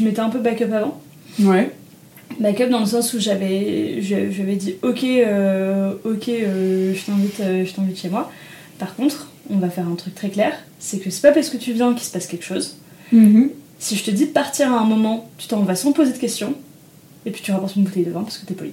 je m'étais un peu backup avant. Ouais. Backup dans le sens où j'avais, j'avais dit ok, euh, ok, euh, je t'invite, euh, je t'invite chez moi. Par contre, on va faire un truc très clair, c'est que c'est pas parce que tu viens qu'il se passe quelque chose. Mhm. Si je te dis de partir à un moment, tu t'en vas sans poser de questions, et puis tu rapportes une bouteille de vin parce que t'es poli.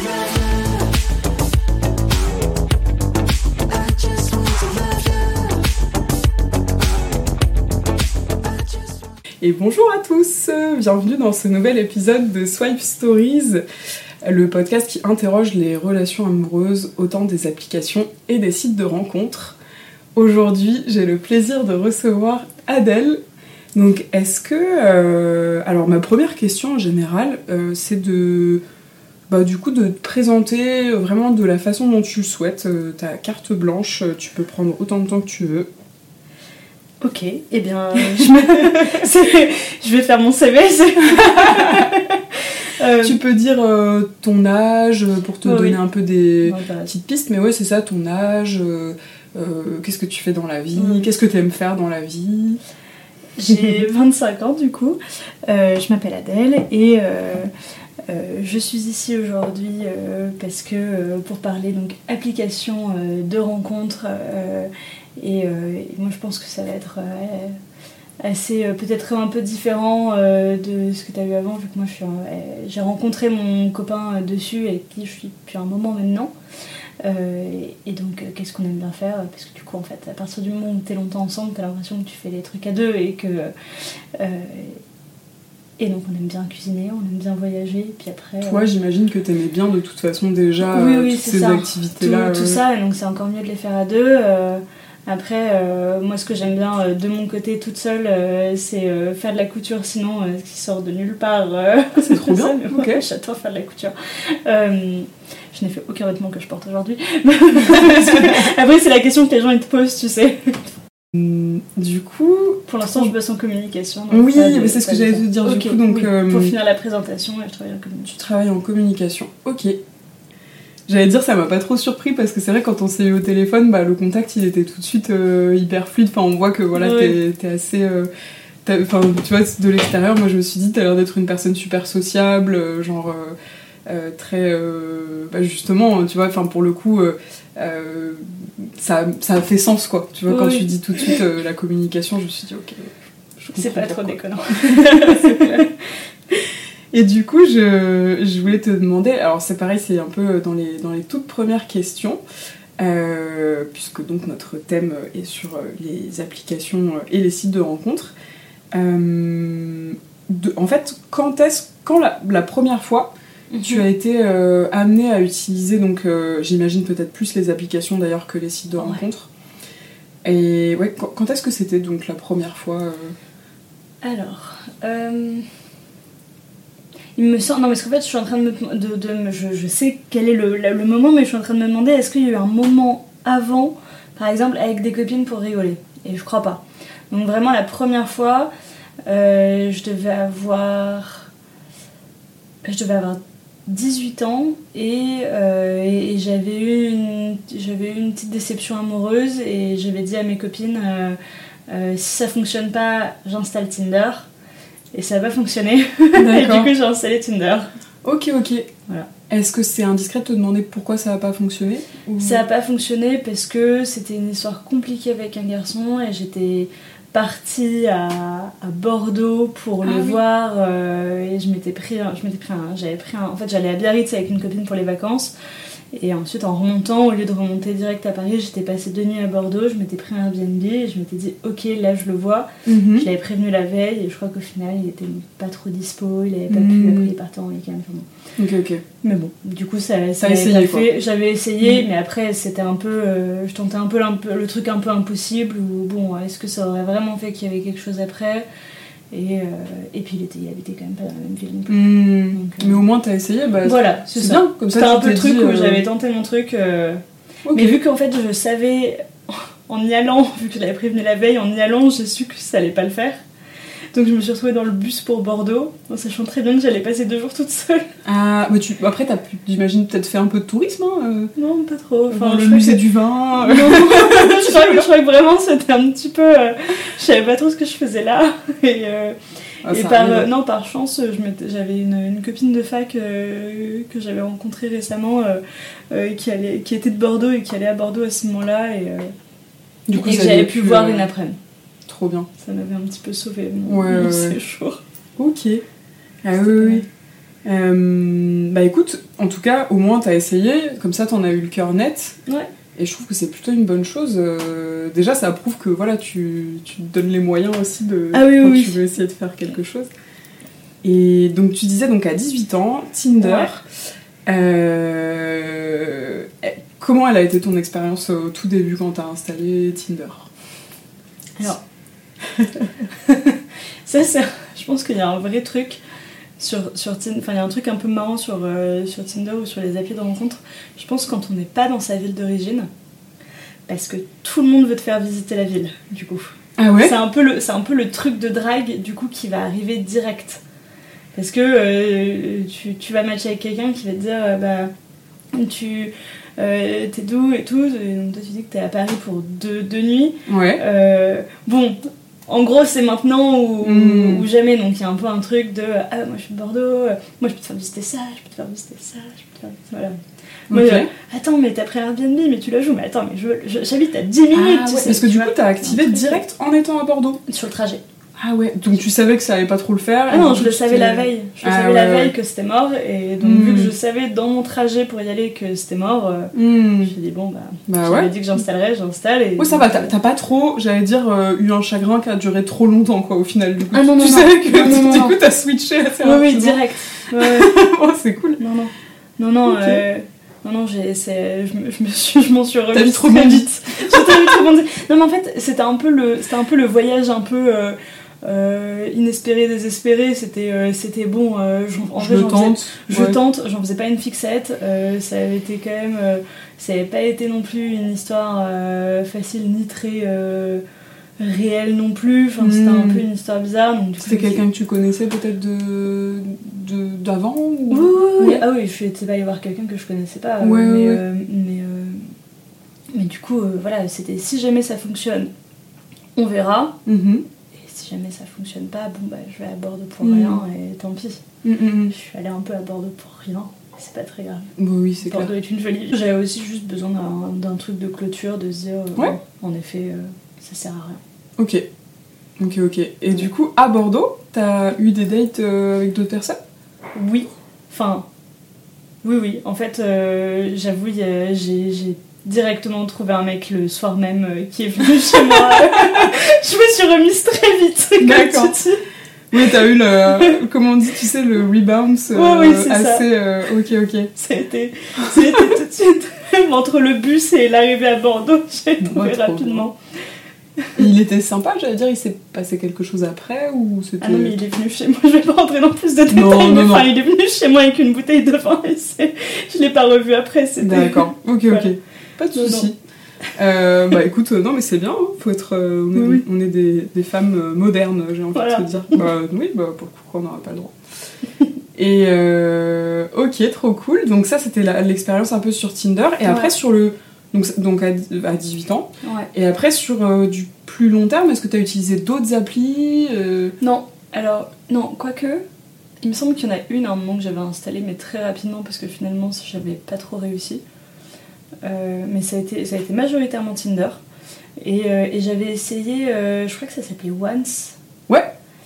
Et bonjour à tous, bienvenue dans ce nouvel épisode de Swipe Stories, le podcast qui interroge les relations amoureuses au temps des applications et des sites de rencontres. Aujourd'hui, j'ai le plaisir de recevoir Adèle. Donc, est-ce que... euh, alors, ma première question en général, euh, c'est de... Bah, du coup, de te présenter vraiment de la façon dont tu le souhaites. Euh, ta carte blanche, tu peux prendre autant de temps que tu veux. Ok, eh bien, je, me- c'est- je vais faire mon CV. Euh, Tu peux dire euh, ton âge euh, pour te donner oui. un peu des bah, petites pistes, mais ouais, c'est ça, ton âge, euh, qu'est-ce que tu fais dans la vie, qu'est-ce que tu aimes faire dans la vie. J'ai 25 ans du coup, je m'appelle Adèle et je suis ici aujourd'hui parce que pour parler donc application de rencontres et, euh, et moi je pense que ça va être euh, assez euh, peut-être un peu différent euh, de ce que tu as eu avant vu que moi je suis un- euh, j'ai rencontré mon copain dessus et qui je suis depuis un moment maintenant. Et, et donc, qu'est-ce qu'on aime bien faire? Parce que du coup, en fait, à partir du moment où t'es longtemps ensemble, t'as l'impression que tu fais les trucs à deux et que. et donc, on aime bien cuisiner, on aime bien voyager, et puis après. Toi, j'imagine que t'aimais bien de toute façon déjà Oui, oui, toutes ces tout, activités-là. tout ça, donc c'est encore mieux de les faire à deux. Après, euh, moi, ce que j'aime bien euh, de mon côté toute seule, euh, c'est faire de la couture, sinon, ce qui sort de nulle part. euh, C'est trop bien, ça, mais ok. moi, J'adore faire de la couture. Je n'ai fait aucun vêtement que je porte aujourd'hui. Après, c'est la question que les gens ils te posent, tu sais. Hum, Du coup, Pour l'instant, je bosse en communication. donc Oui, mais c'est ce que j'allais te dire, du coup, donc, oui, euh, Pour finir la présentation, je travaille en tu communication. travailles en communication. Ok. J'allais dire, ça m'a pas trop surpris parce que c'est vrai, quand on s'est eu au téléphone, bah, le contact il était tout de suite euh, hyper fluide. Enfin, on voit que voilà, Ouais. t'es t'es assez. euh, Enfin, tu vois, de l'extérieur, moi je me suis dit, t'as l'air d'être une personne super sociable, euh, genre très. bah, justement, tu vois, enfin, pour le coup, ça, ça a fait sens quoi. Tu vois, quand tu dis tout de suite la communication, je me suis dit, ok. je C'est pas trop déconnant. Et du coup, je, je voulais te demander, alors c'est pareil, c'est un peu dans les, dans les toutes premières questions, euh, puisque donc notre thème est sur euh, les applications et les sites de rencontres. Euh, de- en fait, quand est-ce, quand la, la première fois tu as été euh, amené à utiliser, donc euh, j'imagine peut-être plus les applications d'ailleurs que les sites de Ouais. rencontres. Et ouais, quand, quand est-ce que c'était donc la première fois euh, Alors, euh, il me semble. Non, parce qu'en fait, je suis en train de me. De, de je, je sais quel est le, le moment, mais je suis en train de me demander est-ce qu'il y a eu un moment avant, par exemple, avec des copines pour rigoler? Et je crois pas. Donc, vraiment, la première fois, euh, je devais avoir. Je devais avoir 18 ans et, euh, et- et j'avais eu, une- j'avais eu une petite déception amoureuse et j'avais dit à mes copines. euh, si ça fonctionne pas, j'installe Tinder. Et ça n'a pas fonctionné. et du coup, j'ai installé Tinder. Ok, ok. Voilà. Est-ce que c'est indiscret de te demander pourquoi ça n'a pas fonctionné ou- Ça n'a pas fonctionné parce que c'était une histoire compliquée avec un garçon et j'étais partie à, à Bordeaux pour le Ah oui. voir euh, et je m'étais pris, un- je m'étais pris un- j'avais pris un- en fait j'allais à Biarritz avec une copine pour les vacances Et ensuite, en remontant, au lieu de remonter direct à Paris, j'étais passé deux nuits à Bordeaux, je m'étais pris un Airbnb et je m'étais dit, ok, là je le vois. Mhm. Je l'avais prévenu la veille et je crois qu'au final, il était pas trop dispo, il avait pas Mhm. pu, après il partait en week-end. enfin. Ok, ok. Mais bon, du coup, ça, ça essayé, fait. J'avais essayé, Mhm. mais après, c'était un peu. euh, je tentais un peu- le truc un peu impossible où, bon, est-ce que ça aurait vraiment fait qu'il y avait quelque chose après? Et, euh, et puis, il, était, il habitait quand même pas dans la même ville. Hmm. Donc, euh, Mais au moins, t'as essayé, bah, Voilà, c'est bien. Comme ça, C'était un peu le truc dit, où euh, j'avais tenté mon truc. Mais vu qu'en fait, je savais, en y allant, vu que je l'avais prévenu la veille, en y allant, j'ai su que ça allait pas le faire. Donc je me suis retrouvée dans le bus pour Bordeaux, en sachant très bien que j'allais passer deux jours toute seule. Ah, mais tu... après, t'as, pu- j'imagine, peut-être fait un peu de tourisme, hein, euh, Non, pas trop. dans Enfin, le musée que- du vin. Non, je, crois que, je crois que vraiment c'était un petit peu. euh, je savais pas trop ce que je faisais là. Et, euh, Ah, et par, euh, non, par chance, j'avais une, une copine de fac euh, que j'avais rencontrée récemment euh, euh, qui, allait, qui était de Bordeaux et qui allait à Bordeaux à ce moment-là. Et, euh, du coup, et que ça j'avais avait pu voir euh, une après-midi. Trop bien. Ça m'avait un petit peu sauvé mon, Ouais, séjour. Ok. Ah oui. Euh, bah écoute, en tout cas, au moins t'as essayé, comme ça t'en as eu le cœur net. Ouais. Et je trouve que c'est plutôt une bonne chose. Euh, déjà, ça prouve que voilà, tu, tu te donnes les moyens aussi de Ah oui, quand oui, tu veux essayer de faire quelque chose. Et donc tu disais donc à 18 ans, Tinder. Ouais. Euh, comment elle a été ton expérience au tout début quand t'as installé Tinder? Alors, ça, c'est. Je pense qu'il y a un vrai truc sur, sur Tinder. Enfin, il y a un truc un peu marrant sur, euh, sur Tinder ou sur les applis de rencontre. Je pense quand on n'est pas dans sa ville d'origine, parce que tout le monde veut te faire visiter la ville, du coup. Ah ouais? C'est un, peu le- un peu le truc de drague, du coup, qui va arriver direct. Parce que euh, tu, tu vas matcher avec quelqu'un qui va te dire euh, bah, tu euh, t'es d'où et tout. Et donc, toi, tu dis que t'es à Paris pour deux, deux nuits. Ouais. Bon, en gros, c'est maintenant ou, Mm. ou jamais. Donc, il y a un peu un truc de Ah, moi je suis de Bordeaux, euh, moi je peux te faire visiter ça, je peux te faire visiter ça, je peux te faire visiter. Voilà. Moi, Ok. je- attends, mais t'as pris Airbnb, mais tu la joues. Mais attends, mais je- je- j'habite à 10 minutes. Ah tu ouais, sais, parce que tu du coup, t'as activé direct en étant à Bordeaux. Sur le trajet. Ah ouais, donc tu savais que ça allait pas trop le faire. Ah non, je le savais la veille. Je le Ah savais ouais, la ouais. veille que c'était mort. Et donc, Mm. vu que je savais dans mon trajet pour y aller que c'était mort, euh, je Hmm. me suis dit, bon, bah, Bah j'avais ouais. dit que j'installerais, j'installe. Et Ouais, ça va, t'as pas trop, j'allais dire, euh, eu un chagrin qui a duré trop longtemps, quoi, au final, du coup. Ah non, non, tu non. savais que Non, non, du non. coup, t'as switché assez Oui, oui, direct. Oh, c'est cool. Non, non. Non, non, Ok. euh, non, non, j'ai, c'est- je, me, je me suis, je m'en suis remise T'as vite très rebondi. vite. J'ai vite rebondi. Non, mais en fait, c'était un peu le, c'était un peu le voyage un peu euh, euh, inespéré, désespéré. C'était, euh, c'était bon. euh, en je vrai, j'en faisais- tente. Je tente, j'en faisais pas une fixette. euh, ça avait été quand même, ça avait pas été non plus une histoire facile ni très réelle non plus. Enfin, c'était un Hmm. peu une histoire bizarre. C'était quelqu'un que tu connaissais peut-être de de- d'avant ou... Oui, oui, oui. Ouais. Ah oui, je suis pas aller voir quelqu'un que je connaissais pas. Ouais, mais, mais, mais du coup, voilà, c'était si jamais ça fonctionne, on verra. Mhm. Si jamais ça fonctionne pas, bon bah je vais à Bordeaux pour Mm. rien et tant pis. Mm, mm, mm. Je suis allée un peu à Bordeaux pour rien. C'est pas très grave. Bah oui, c'est clair. Bordeaux est une jolie ville. J'avais aussi juste besoin d'un- truc de clôture, de se dire, euh, Ouais. en effet, euh, ça sert à rien. Ok. Ok, ok. Et du coup, à Bordeaux, t'as eu des dates euh, avec d'autres personnes? Oui, enfin, oui, oui. En fait, j'avoue, j'ai directement trouvé un mec le soir même euh, qui est venu chez moi. je me suis remise très vite. comme D'accord. tu dis. Oui, t'as eu le. comment on dit, tu sais, le rebound euh, Ouais, oui, assez. euh, ok, ok. Ça a été, ça a été tout de suite. Entre le bus et l'arrivée à Bordeaux, j'ai trouvé rapidement. Il était sympa, j'allais dire, il s'est passé quelque chose après ou c'était. Ah non, mais il est venu chez moi. Je vais pas rentrer dans plus de détails, Non, mais non, enfin, non. il est venu chez moi avec une bouteille de vin et je l'ai pas revu après. c'était- D'accord, ok, Voilà. Pas de soucis. Euh, bah écoute, euh, non mais c'est bien, hein. faut être, euh, on, est, Oui, oui. on est des, des femmes modernes, j'ai envie Voilà. de te dire. Bah oui, bah pourquoi on n'aurait pas le droit. Et ok, trop cool. Donc ça c'était l'expérience un peu sur Tinder. Et après sur le, donc, donc à, à 18 ans. Ouais. Et après sur du plus long terme, est-ce que tu as utilisé d'autres applis Non, alors, non, quoique, il me semble qu'il y en a une à un moment que j'avais installée, mais très rapidement parce que finalement j'avais pas trop réussi. Euh, mais ça a, été, ça a été majoritairement Tinder. Et, euh, et j'avais essayé, euh, je crois que ça s'appelait Once. Ouais.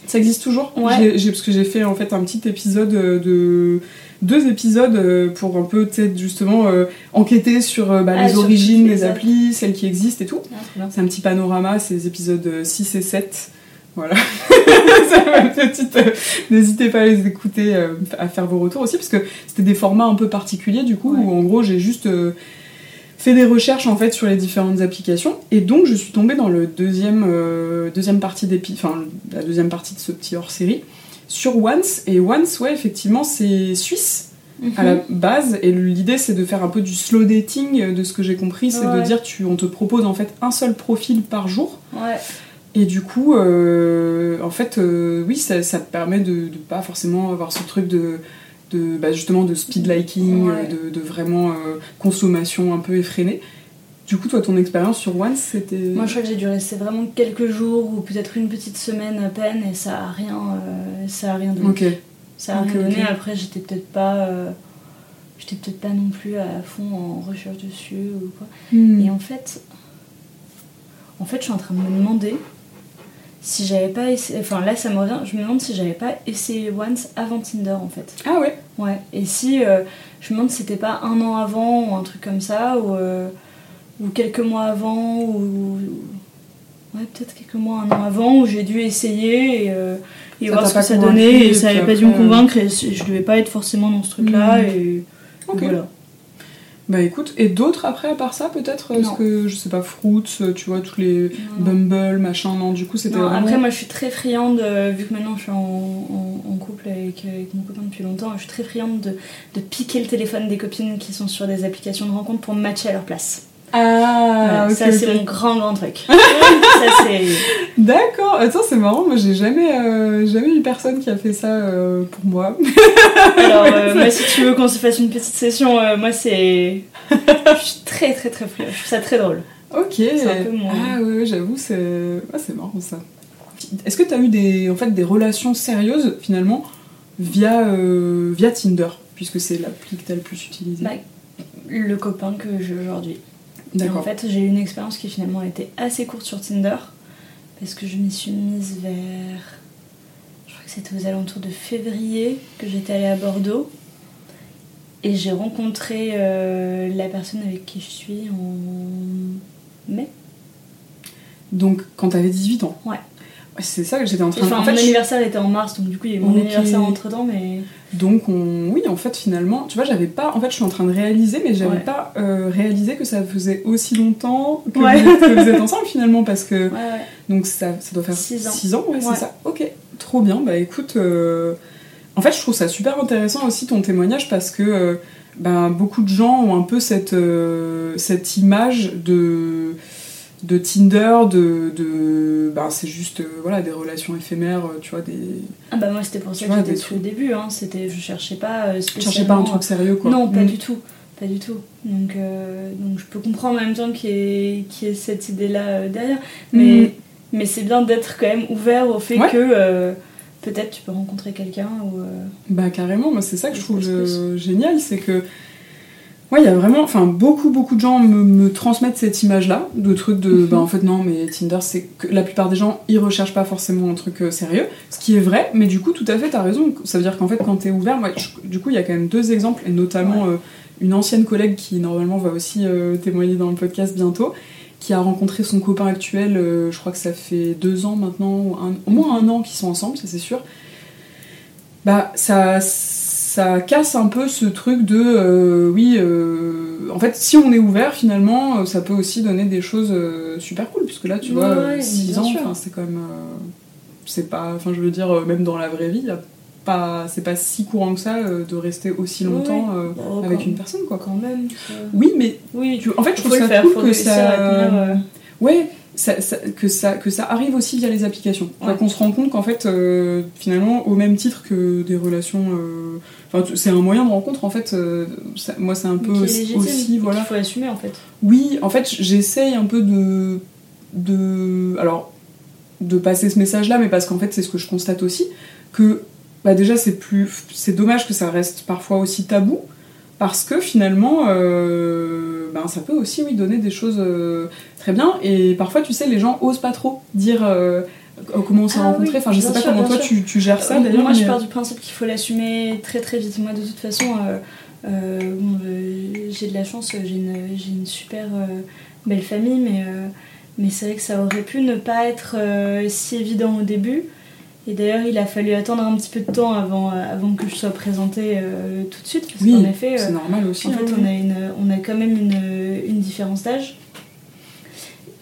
Ça existe toujours Ouais. J'ai- j'ai- Parce que j'ai fait en fait un petit épisode de. Deux épisodes pour un peu peut-être justement euh, enquêter sur bah, Ah, les sur origines des applis, celles qui existent et tout. Ah. C'est un petit panorama, c'est les épisodes euh, 6 et 7. Voilà. Petite. euh, N'hésitez pas à les écouter, euh, à faire vos retours aussi, parce que c'était des formats un peu particuliers du coup, Ouais. où en gros j'ai juste fait des recherches en fait sur les différentes applications, et donc je suis tombée dans le deuxième, euh, deuxième partie enfin la deuxième partie de ce petit hors série sur Once, et Once, ouais, effectivement, c'est suisse à la Mhm. base et l'idée c'est de faire un peu du slow dating de ce que j'ai compris c'est Ouais. de dire tu on te propose en fait un seul profil par jour Ouais. et du coup euh, en fait euh, oui ça, ça te permet de, de pas forcément avoir ce truc de de bah, justement de speed liking Ouais. euh, de, de vraiment euh, consommation un peu effrénée du coup toi ton expérience sur Once c'était Moi, je crois que j'ai dû rester vraiment quelques jours ou peut-être une petite semaine à peine et ça a rien, euh, ça a rien donné. ok Ça a Ok, rien donné. ok. Après, j'étais peut-être pas, euh, j'étais peut-être pas non plus à fond en recherche dessus ou quoi. Hmm. Et en fait, en fait, je suis en train de me demander si j'avais pas essayé. Enfin, là, ça me revient. Je me demande si j'avais pas essayé Once avant Tinder, en fait. ah ouais? Ouais. Et si euh, je me demande si c'était pas un an avant ou un truc comme ça ou euh, ou quelques mois avant ou ouais peut-être quelques mois un an avant où j'ai dû essayer et, euh, et voir ce que ça donnait et et ça puis avait pas dû me euh, convaincre et je devais pas être forcément dans ce truc là Mhm. et ok voilà. Bah écoute et d'autres après à part ça peut-être parce que je sais pas Fruits euh, tu vois tous les Non. Bumble machin non du coup c'était vraiment Après, moi, je suis très friande, euh, vu que maintenant je suis en, en- en couple avec, avec mon copain depuis longtemps, je suis très friande de, de piquer le téléphone des copines qui sont sur des applications de rencontre pour me matcher à leur place. Ah ok, ça, c'est mon grand, grand truc. ça. D'accord, attends, c'est marrant, moi j'ai jamais, euh, jamais eu personne qui a fait ça euh, pour moi. Alors, euh, moi, si tu veux qu'on se fasse une petite session, moi, c'est. Je suis très, très, très friande. Je trouve ça très drôle. Ok. Un peu mon- Ah ouais, ouais, j'avoue, c'est ah, c'est marrant ça. Est-ce que t'as eu des, en fait, des relations sérieuses finalement via, via Tinder, puisque c'est l'appli que t'as le plus utilisée? Bah, le copain que j'ai aujourd'hui. Et En fait, j'ai eu une expérience qui finalement a été assez courte sur Tinder parce que je m'y suis mise vers. Je crois que c'était aux alentours de février que j'étais allée à Bordeaux et j'ai rencontré euh, la personne avec qui je suis en mai. Donc quand t'avais 18 ans. Ouais. C'est ça que j'étais en train de. Enfin, en fait, mon je- anniversaire était en mars donc du coup il y a eu mon anniversaire entre temps, mais. Donc on... oui, en fait finalement, tu vois, j'avais pas, en fait, je suis en train de réaliser, mais j'avais Ouais. pas euh, réalisé que ça faisait aussi longtemps que, Ouais. vous, que vous êtes ensemble finalement, parce que Ouais, donc ça, ça doit faire Six ans. 6 ans, ouais, c'est ça. Ok, trop bien. Bah écoute, euh, en fait, je trouve ça super intéressant aussi ton témoignage parce que euh, ben, beaucoup de gens ont un peu cette cette image de de Tinder, de, de ben, c'est juste euh, voilà des relations éphémères, euh, tu vois, des Ah bah moi c'était pour ça que j'étais des dessus au début, hein. c'était, je cherchais pas euh, spécialement... cherchais pas un truc sérieux quoi. Non, pas Mm. du tout. Pas du tout. Donc, euh, donc je peux comprendre en même temps qu'il y ait, qu'il y ait cette idée-là euh, derrière. Mais, Mm. mais c'est bien d'être quand même ouvert au fait Ouais. que euh, peut-être tu peux rencontrer quelqu'un ou... euh, Bah carrément, moi c'est ça que je trouve euh, génial, c'est que ouais, il y a vraiment, enfin beaucoup beaucoup de gens me, me transmettent cette image-là, de trucs de, Mhm. bah en fait non, mais Tinder c'est que la plupart des gens ils recherchent pas forcément un truc euh, sérieux, ce qui est vrai, mais du coup tout à fait t'as raison, ça veut dire qu'en fait quand t'es ouvert, moi, je- du coup il y a quand même deux exemples et notamment euh, une ancienne collègue qui normalement va aussi euh, témoigner dans le podcast bientôt. Qui a rencontré son copain actuel, je crois que ça fait deux ans maintenant, ou un- au moins un an qu'ils sont ensemble, ça c'est sûr bah ça ça casse un peu ce truc de euh, oui euh, en fait si on est ouvert finalement euh, ça peut aussi donner des choses euh, super cool puisque là tu Ouais, vois ouais, 6 bien ans c'est quand même c'est pas enfin je veux dire même dans la vraie vie y a pas c'est pas si courant que ça de rester aussi longtemps Bon, avec une personne quoi. Quand même. oui mais Oui, tu- en fait je trouve ça faire, cool que ça Ouais, ça, ça- que, ça, que ça arrive aussi via les applications. Ouais. Qu'on se rend compte qu'en fait, euh, finalement, au même titre que des relations. euh, c'est un moyen de rencontre, en fait. euh, ça- moi, c'est un peu légitime, aussi, voilà. qu'il faut assumer en fait. Oui, en fait, j'essaye un peu de. de alors, de passer ce message-là, mais parce qu'en fait, c'est ce que je constate aussi, que bah, déjà, c'est plus. C'est dommage que ça reste parfois aussi tabou, parce que finalement, euh, ben, ça peut aussi, oui, donner des choses euh, très bien, et parfois, tu sais, les gens osent pas trop dire. euh, comment on s'est Ah rencontrés oui, Enfin, je sais pas sûr, comment toi tu, tu gères ça d'ailleurs. Moi, je pars du principe qu'il faut l'assumer très très vite. Moi, de toute façon, bon, j'ai de la chance, j'ai une, j'ai une super belle famille, mais, mais c'est vrai que ça aurait pu ne pas être si évident au début. Et d'ailleurs, il a fallu attendre un petit peu de temps avant, euh, avant que je sois présentée euh, tout de suite. Parce Oui, qu'en effet, c'est euh, normal aussi. en fait, hein. on a, une, on a quand même une, une différence d'âge.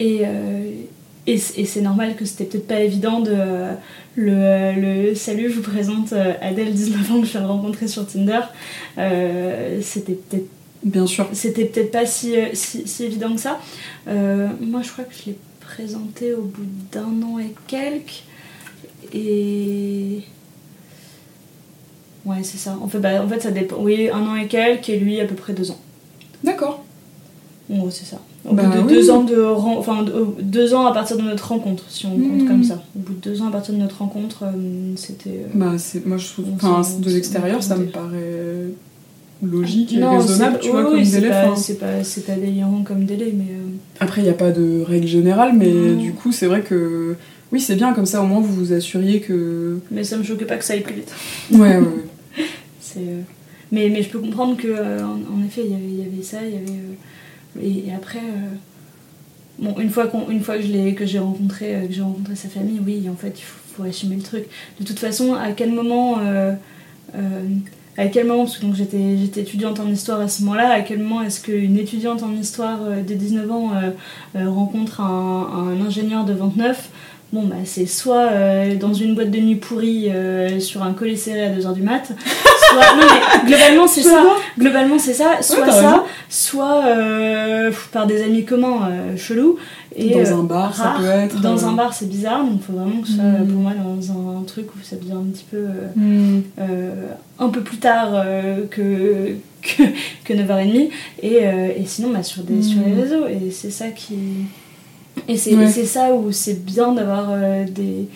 Et, euh, et, et c'est normal que c'était peut-être pas évident de. le, le salut, je vous présente Adèle, 19 ans, que je viens de rencontrer sur Tinder. C'était peut-être Bien sûr. c'était peut-être pas si, si, si évident que ça. Moi, je crois que je l'ai présenté au bout d'un an et quelques. Et. Ouais, c'est ça. En fait, bah, en fait, ça dépend. Oui, un an et quelques, et lui, à peu près deux ans. D'accord. Gros, c'est ça. Au Bah bout de oui. deux ans de ren- enfin de- deux ans à partir de notre rencontre, si on compte Mhm. comme ça. Au bout de deux ans à partir de notre rencontre, euh, c'était. euh, Bah, c'est, moi, je trouve. Enfin, de l'extérieur, ça me paraît logique et non, raisonnable, tu vois, oui, comme délai. pas, c'est pas, c'est pas délirant comme délai, mais. euh, Après, il n'y a pas de règle générale, mais Non. du coup, c'est vrai que. Oui, c'est bien, comme ça, au moins, vous vous assuriez que. Mais ça me choquait pas que ça aille plus vite. Ouais, ouais, ouais. C'est, euh, mais, mais je peux comprendre que euh, en, en effet il y avait, il y avait ça, il y avait euh, et, et après bon une fois qu'on, une fois que je l'ai que j'ai rencontré que j'ai rencontré sa famille, oui en fait il faut, faut assumer le truc. De toute façon à quel moment euh, euh, à quel moment, parce que donc j'étais, j'étais étudiante en histoire à ce moment-là, à quel moment est-ce qu'une étudiante en histoire de 19 ans euh, rencontre un, un ingénieur de 29 Bon, bah, c'est soit euh, dans une boîte de nuit pourrie euh, sur un collet serré à 2h du mat, soit. Non, mais globalement, c'est ça. Globalement, c'est ça. Soit ça, soit euh, par des amis communs chelous. Et, Dans un bar, ça peut être. Dans un bar, c'est bizarre, donc il faut vraiment que ce soit Mm. pour moi dans un, truc où ça devient un petit peu. hmm, un peu plus tard que, que, que 9h30 et, euh, et sinon bah, sur, des, sur les réseaux et c'est ça qui et c'est Ouais. ça où c'est bien d'avoir euh, des,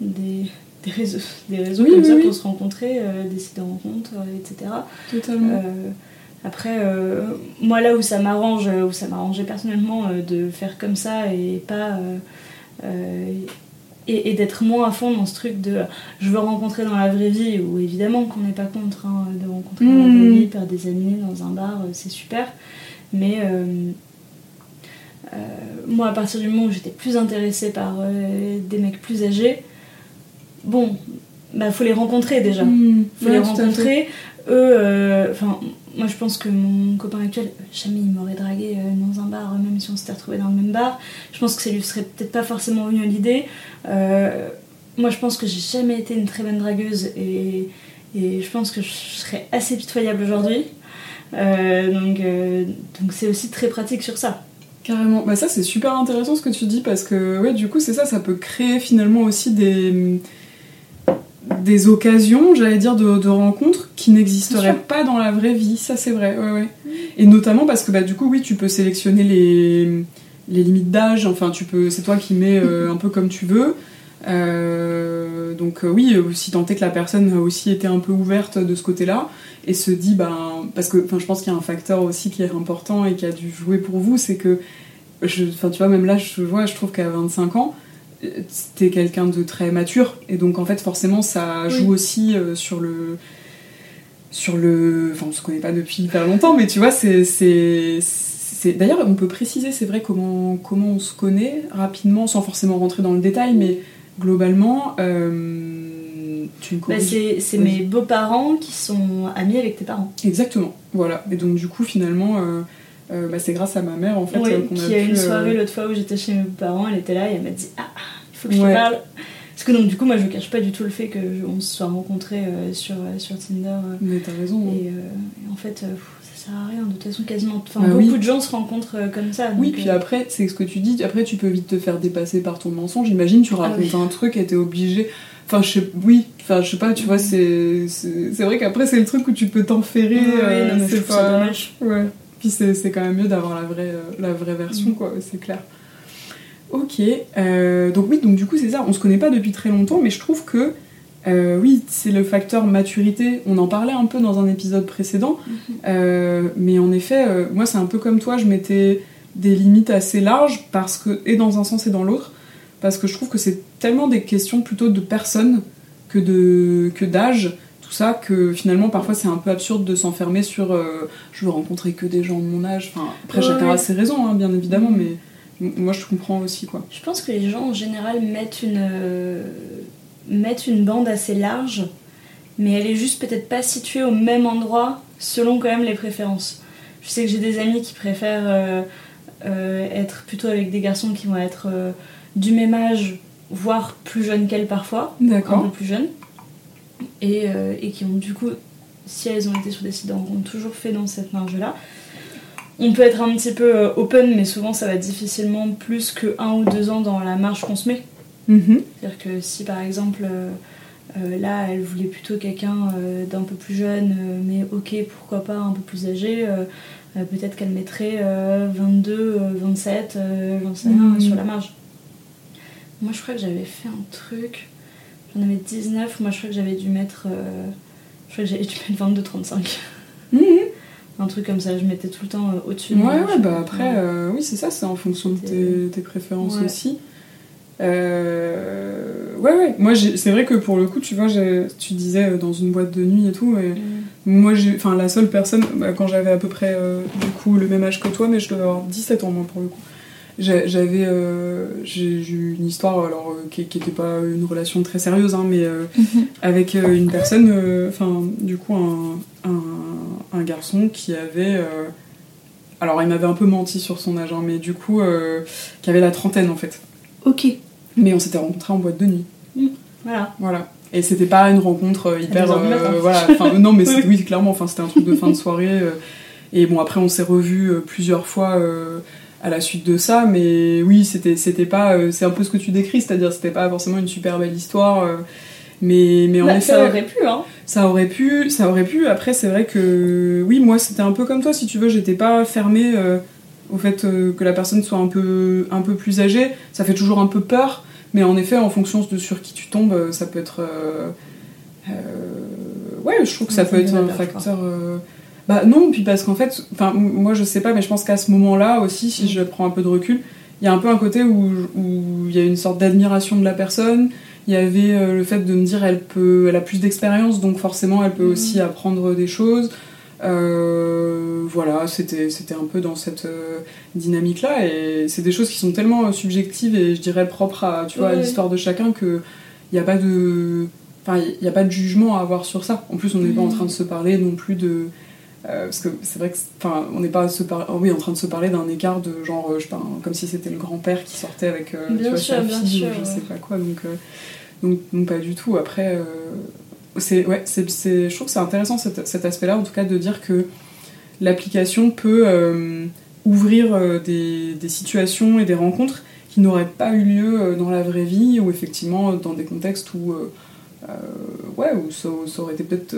des, des réseaux, des réseaux Oui, comme oui, ça oui. pour se rencontrer, euh, des sites de rencontres, euh, etc. Totalement. Euh, après, moi là où ça m'arrange, où ça m'arrangeait personnellement de faire comme ça et pas. et, et d'être moins à fond dans ce truc de je veux rencontrer dans la vraie vie, ou évidemment qu'on n'est pas contre hein, de rencontrer dans la vraie vie, faire des amis dans un bar, c'est super. Mais euh, moi, à partir du moment où j'étais plus intéressée par euh, des mecs plus âgés, bon, bah faut les rencontrer déjà Hmm, faut ouais, les rencontrer. Eux, euh, enfin, moi je pense que mon copain actuel, jamais il m'aurait dragué euh, dans un bar, même si on s'était retrouvés dans le même bar. Je pense que ça lui serait peut-être pas forcément venu à l'idée. Euh, moi je pense que j'ai jamais été une très bonne dragueuse et, et je pense que je serais assez pitoyable aujourd'hui. Euh, donc euh, donc c'est aussi très pratique sur ça. Carrément. Bah ça c'est super intéressant ce que tu dis parce que ouais du coup c'est ça, ça peut créer finalement aussi des des occasions, j'allais dire, de, de rencontres qui n'existeraient pas dans la vraie vie, ça c'est vrai, ouais, ouais. Et notamment parce que bah, du coup, oui, tu peux sélectionner les, les limites d'âge, enfin, tu peux, c'est toi qui mets euh, un peu comme tu veux. Euh, donc, euh, oui, euh, si tant est que la personne a aussi été un peu ouverte de ce côté-là et se dit, ben, parce que je pense qu'il y a un facteur aussi qui est important et qui a dû jouer pour vous, c'est que, enfin, tu vois, même là, je vois, je trouve qu'à 25 ans, t'es quelqu'un de très mature et donc en fait forcément ça joue Oui. aussi euh, sur le sur le enfin on se connaît pas depuis hyper longtemps mais tu vois c'est- d'ailleurs on peut préciser c'est vrai comment comment on se connaît rapidement sans forcément rentrer dans le détail mais globalement euh, tu me Bah, c'est mes beaux-parents qui sont amis avec tes parents. exactement voilà et donc du coup finalement euh, euh, bah, c'est grâce à ma mère en fait Oui, euh, qu'on a qui a une soirée l'autre fois où j'étais chez mes parents, elle était là et elle m'a dit Ah, il faut que je Ouais. te parle. Parce que donc, du coup, moi je cache pas du tout le fait qu'on se soit rencontrés sur, sur Tinder. mais t'as raison hein. et, et en fait, pff, sert à rien. De toute façon, quasiment. Enfin, Bah beaucoup oui. de gens se rencontrent euh, comme ça. Oui, puis euh, après, c'est ce que tu dis, après tu peux vite te faire dépasser par ton mensonge. Imagine, tu Ah racontes oui. un truc et t'es obligé. Enfin, je sais, oui, enfin, je sais pas, tu vois, c'est c'est vrai qu'après, c'est le truc où tu peux t'enferrer. ouais, euh, je c'est ça dommage. Ouais. Puis c'est quand même mieux d'avoir la vraie, euh, la vraie version, Mm. quoi, c'est clair. Ok, euh, donc oui, donc du coup, c'est ça, on se connaît pas depuis très longtemps, mais je trouve que. Euh, oui, c'est le facteur maturité. On en parlait un peu dans un épisode précédent, Mhm. euh, mais en effet, euh, moi c'est un peu comme toi, je mettais des limites assez larges parce que, et dans un sens et dans l'autre, parce que je trouve que c'est tellement des questions plutôt de personnes que de que d'âge tout ça que finalement parfois c'est un peu absurde de s'enfermer sur je veux rencontrer que des gens de mon âge enfin après Ouais, chacun ouais. a ses raisons hein, bien évidemment Mhm. mais moi je comprends aussi quoi Je pense que les gens en général mettent une, mettent une bande assez large, mais elle est juste peut-être pas située au même endroit selon quand même les préférences. Je sais que j'ai des amis qui préfèrent euh, euh, être plutôt avec des garçons qui vont être euh, du même âge, voire plus jeunes qu'elles parfois, un peu plus jeunes, et, et qui ont du coup, si elles ont été sur des sites de rencontres, toujours fait dans cette marge-là. On peut être un petit peu open, mais souvent ça va difficilement plus que un ou deux ans dans la marge qu'on se met. Mhm. C'est-à-dire que si par exemple euh, euh, là elle voulait plutôt quelqu'un euh, d'un peu plus jeune, mais ok pourquoi pas un peu plus âgé, peut-être qu'elle mettrait euh, 22, euh, 27, euh, j'en sais rien, sur la marge. Moi je crois que j'avais fait un truc, j'en avais 19, moi je crois que j'avais dû mettre, je crois que j'avais dû mettre 22-35. Mhm. Un truc comme ça, je mettais tout le temps euh, au-dessus. Ouais, de ouais, bah après, euh, oui, c'est ça, c'est en fonction de tes, tes préférences Ouais. aussi. Euh, ouais, ouais, moi c'est vrai que pour le coup, tu vois, tu disais euh, dans une boîte de nuit et tout, et Mm. moi. Enfin, la seule personne, bah, quand j'avais à peu près euh, du coup le même âge que toi, mais je devais avoir 17 ans moi pour le coup. J'avais. euh, j'ai eu une histoire, alors qui, qui était pas une relation très sérieuse, hein, mais avec une personne, enfin, du coup, un, un, un garçon qui avait. alors, il m'avait un peu menti sur son âge, hein, mais du coup, qui avait la trentaine en fait. Ok, Mais on s'était rencontrés en boîte de nuit. voilà. Voilà. Et c'était pas une rencontre euh, hyper. matin. voilà. Enfin, non, mais oui, clairement, enfin, c'était un truc de fin de soirée. euh, et bon, après, on s'est revus euh, plusieurs fois euh, à la suite de ça, mais oui, c'était c'était pas. euh, c'est un peu ce que tu décris, c'est-à-dire c'était pas forcément une super belle histoire. euh, mais, mais en Bah, effet, ça aurait pu, hein. ça aurait pu, ça aurait pu. Après, c'est vrai que oui, moi, c'était un peu comme toi, si tu veux, j'étais pas fermée euh, au fait euh, que la personne soit un peu, un peu plus âgée. Ça fait toujours un peu peur, mais en effet, en fonction de sur qui tu tombes, euh, ça peut être. euh, ouais, je trouve que ça peut être un facteur. Bah non, puis parce qu'en fait, enfin, moi je sais pas, mais je pense qu'à ce moment-là aussi, si je prends un peu de recul, il y a un peu un côté où il y a une sorte d'admiration de la personne. Il y avait le fait de me dire elle peut, elle a plus d'expérience, donc forcément elle peut Mhm. aussi apprendre des choses. Euh, voilà, c'était un peu dans cette euh, dynamique-là, et c'est des choses qui sont tellement euh, subjectives et je dirais propres à, tu vois, à Ouais. l'histoire de chacun que il n'y a pas de, enfin il y a pas de jugement à avoir sur ça. En plus, on n'est pas en Mhm. train de se parler non plus de parce que c'est vrai que enfin on n'est pas se par- oui, en train de se parler d'un écart de genre je sais pas un- comme si c'était le grand-père qui sortait avec tu Bien vois, sûr, sa fille ou je sais pas quoi donc donc, donc pas du tout après c'est ouais c'est je trouve que c'est intéressant cet, cet aspect là en tout cas de dire que l'application peut euh, ouvrir euh, des, situations et des rencontres qui n'auraient pas eu lieu euh, dans la vraie vie ou effectivement dans des contextes où ouais ça, aurait été peut-être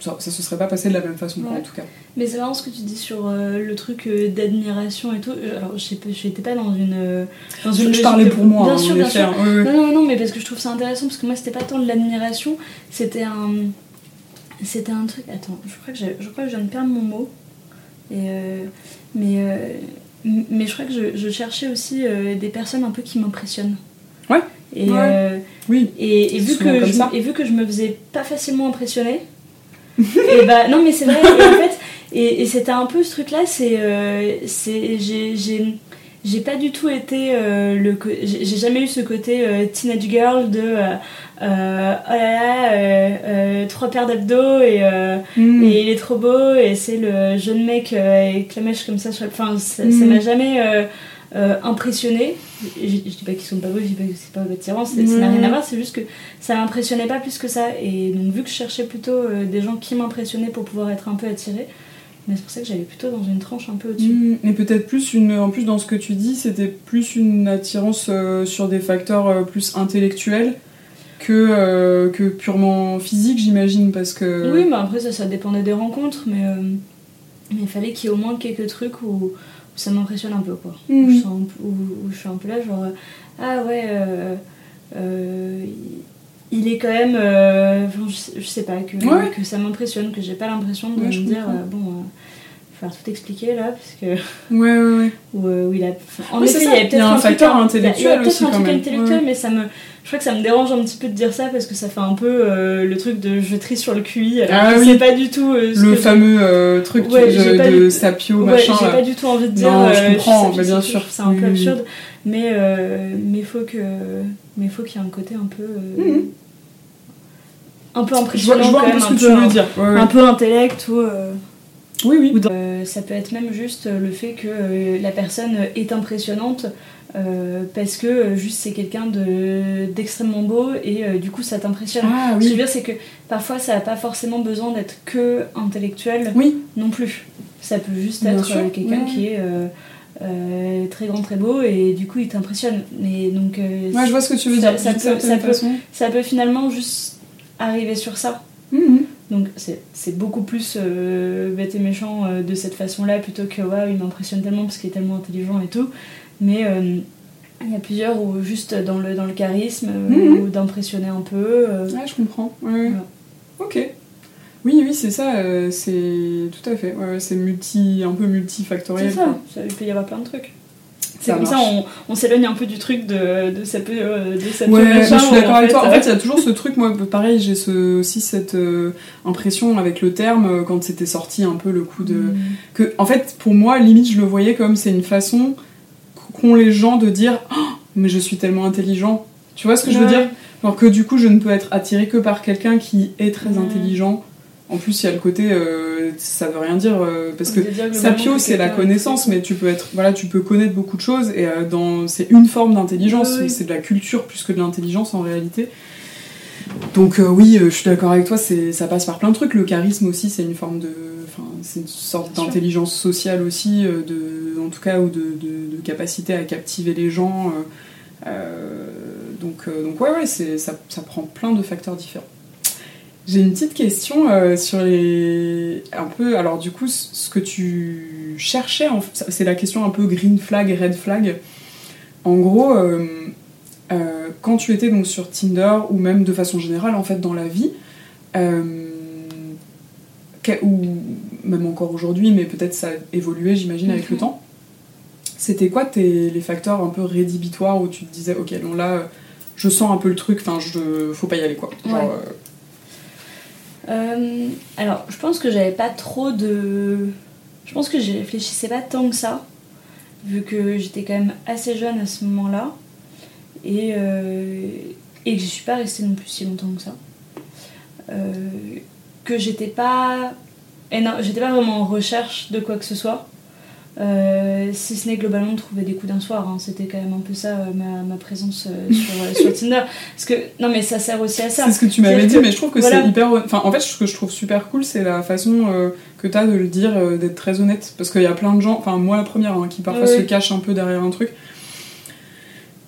ça, ça se serait pas passé de la même façon quoi, en tout cas Mais c'est marrant ce que tu dis sur euh, le truc euh, d'admiration et tout. Euh, Alors, je sais pas, j'étais pas dans une. euh, dans une je, parlais de- pour moi Bien hein, sûr, en bien sûr. Non, non, non, mais parce que je trouve ça intéressant parce que moi c'était pas tant de l'admiration, c'était un. C'était un truc. Attends, je crois que, je crois que je viens de perdre mon mot. Et, mais, mais je crois que je, je cherchais aussi des personnes un peu qui m'impressionnent. Ouais. Et, Ouais. oui et, et vu que je, et vu que je me faisais pas facilement impressionner, et bah non mais c'est vrai, et en fait, et, et c'était un peu ce truc là, c'est. euh, c'est j'ai- j'ai. J'ai pas du tout été euh, le. J'ai jamais eu ce côté euh, teenage girl de. euh, oh là là, trois paires d'abdos et, Mm. et il est trop beau et c'est le jeune mec avec la mèche comme ça. Enfin, ça ça Mm. m'a jamais euh, euh, impressionné. Je, je dis pas qu'ils sont pas beaux, je dis pas que c'est pas attirant, c'est- ça n'a rien à voir, c'est juste que ça m'impressionnait pas plus que ça. Et donc, vu que je cherchais plutôt euh, des gens qui m'impressionnaient pour pouvoir être un peu attirée, mais c'est pour ça que j'allais plutôt dans une tranche un peu au-dessus. Mm, Mais peut-être plus une. En plus, dans ce que tu dis, c'était plus une attirance euh, sur des facteurs euh, plus intellectuels que, euh, que purement physique, j'imagine, parce que. Oui, mais après, ça, ça dépendait des rencontres, mais euh, mais il fallait qu'il y ait au moins quelques trucs où ça m'impressionne un peu, quoi. Mhm. Où, je sens un peu- où- où je suis un peu là, genre, euh, ah ouais, euh, euh, il- est quand même. euh, enfin, je, sais, je sais pas, que, Ouais. que ça m'impressionne, que j'ai pas l'impression de Ouais, me dire, bon. Falloir tout expliquer là, parce que. Ouais, ouais, ouais. Où, où il a... En Oui, effet, il y y peut-être a un un, truc facteur un- intellectuel il y a peut-être aussi, un quand truc même. intellectuel, Ouais. mais ça me. Je crois que ça me dérange un petit peu de dire ça parce que ça fait un peu euh, le truc de je trie sur le QI. Alors Ah que oui. c'est pas du tout. euh, ce Le que fameux euh, truc Ouais, de, de du- Sapio, Ouais, machin. j'ai pas du tout envie de dire. Non, je euh, comprends, sais, mais je bien sais, sûr. je C'est un peu absurde, mais euh, mais faut que mais faut qu'il y ait un côté un peu euh, Mhm. un peu Je vois, impressionnant je vois un peu ce que tu veux dire. Un peu intellect ou, Oui, oui. ou dans- euh, ça peut être même juste euh, le fait que euh, la personne est impressionnante euh, parce que euh, juste c'est quelqu'un de d'extrêmement beau et euh, du coup ça t'impressionne. Ah Ce que je veux oui. dire c'est que parfois ça n'a pas forcément besoin d'être que intellectuel Oui, non plus. Ça peut juste Bien être quelqu'un qui est très grand, très beau et du coup il t'impressionne. Mais donc ouais, je vois ce que tu veux Ça- dire. ça d'une peut- certaine ça peut- façon. ça peut finalement juste arriver sur ça. Mhm. Donc c'est beaucoup plus euh, bête et méchant euh, de cette façon-là plutôt que waouh il m'impressionne tellement parce qu'il est tellement intelligent et tout. Mais euh, il y a plusieurs où juste dans le, dans le charisme euh, Mhm. ou d'impressionner un peu. Ouais, je comprends. Ouais, ouais. Voilà. Ok. Oui, oui, c'est ça. c'est tout à fait. Ouais, ouais, c'est multi, un peu multifactoriel. c'est ça, quoi. ça, il peut y avoir plein de trucs. C'est comme ça, on, on s'éloigne un peu du truc de, de cette, euh, de cette Ouais, machin je suis d'accord en avec toi. En fait, il y a toujours ce truc, moi, pareil, j'ai ce, aussi cette euh, impression avec le terme euh, quand c'était sorti un peu le coup de. Mm. Que, en fait, pour moi, limite, je le voyais comme c'est une façon qu'ont les gens de dire Oh, mais je suis tellement intelligent. Tu vois ce que je veux dire? Alors que du coup, je ne peux être attirée que par quelqu'un qui est très Ouais. intelligent. En plus, il y a le côté, euh, ça veut rien dire, euh, parce que dire Sapio, c'est la connaissance, mais tu peux être, voilà, tu peux connaître beaucoup de choses et euh, dans, c'est une forme d'intelligence, Oui, c'est de la culture plus que de l'intelligence en réalité. Donc oui, je suis d'accord avec toi, c'est, ça passe par plein de trucs. Le charisme aussi, c'est une forme de, enfin, c'est une sorte d'intelligence sociale aussi, de, en tout cas, ou de, de- de capacité à captiver les gens. donc, donc ouais, ouais, c'est, ça, ça prend plein de facteurs différents. J'ai une petite question euh, sur les. Un peu. Alors, du coup, ce que tu cherchais, en- c'est la question un peu green flag, red flag. En gros, euh, euh, quand tu étais donc sur Tinder, ou même de façon générale, en fait, dans la vie, ou même encore aujourd'hui, mais peut-être ça a évolué, j'imagine, avec le Mhm. temps. C'était quoi tes, les facteurs un peu rédhibitoires où tu te disais, ok, non, là, je sens un peu le truc, enfin, je, faut pas y aller, quoi. Genre, Ouais. Euh, alors, je pense que j'avais pas trop de. Je pense que j'y réfléchissais pas tant que ça, vu que j'étais quand même assez jeune à ce moment-là, et, euh, et que je suis pas restée non plus si longtemps que ça. Euh, que j'étais pas. éno- J'étais pas vraiment en recherche de quoi que ce soit. Euh, si ce n'est globalement de trouver des coups d'un soir, hein. c'était quand même un peu ça euh, ma, ma présence euh, sur, sur Tinder. Parce que, non mais ça sert aussi à ça. C'est ce que tu m'avais dit, que- mais je trouve que voilà. c'est hyper. Enfin, en fait, ce que je trouve super cool, c'est la façon que t'as de le dire, d'être très honnête. Parce qu'il y a plein de gens, enfin, moi la première, hein, qui parfois se cachent un peu derrière un truc.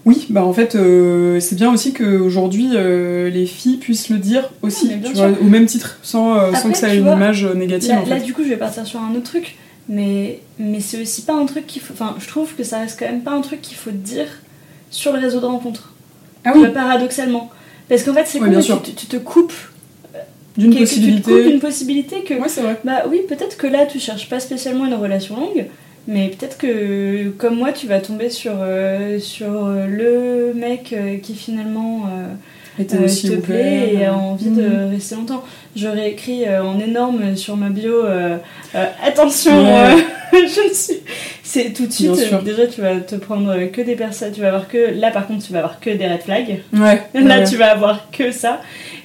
Oui, bah en fait, euh, c'est bien aussi qu'aujourd'hui, euh, les filles puissent le dire aussi, bien tu vois, au même titre, sans, euh, sans que ça ait une vois, image négative Là, en là, fait. du coup, je vais partir sur un autre truc, mais, mais c'est aussi pas un truc qu'il faut. Enfin, je trouve que ça reste quand même pas un truc qu'il faut dire sur le réseau de rencontres. Ah oui, vois, paradoxalement. Parce qu'en fait, c'est Ouais, con, bien tu, tu te coupes. d'une que- que Tu te possibilité. coupes une possibilité que. Ouais, c'est vrai. Bah oui, peut-être que là, tu cherches pas spécialement une relation longue. Mais peut-être que, comme moi, tu vas tomber sur, euh, sur euh, le mec euh, qui finalement euh, Était euh, aussi te plaît et a envie Mhm. de rester longtemps. J'aurais écrit euh, en énorme sur ma bio euh, attention, Ouais. je ne suis. C'est tout de suite. Déjà, tu vas te prendre que des personnes. Tu vas avoir que là, par contre, tu vas avoir que des red flags. Ouais. Là, ouais. tu vas avoir que ça.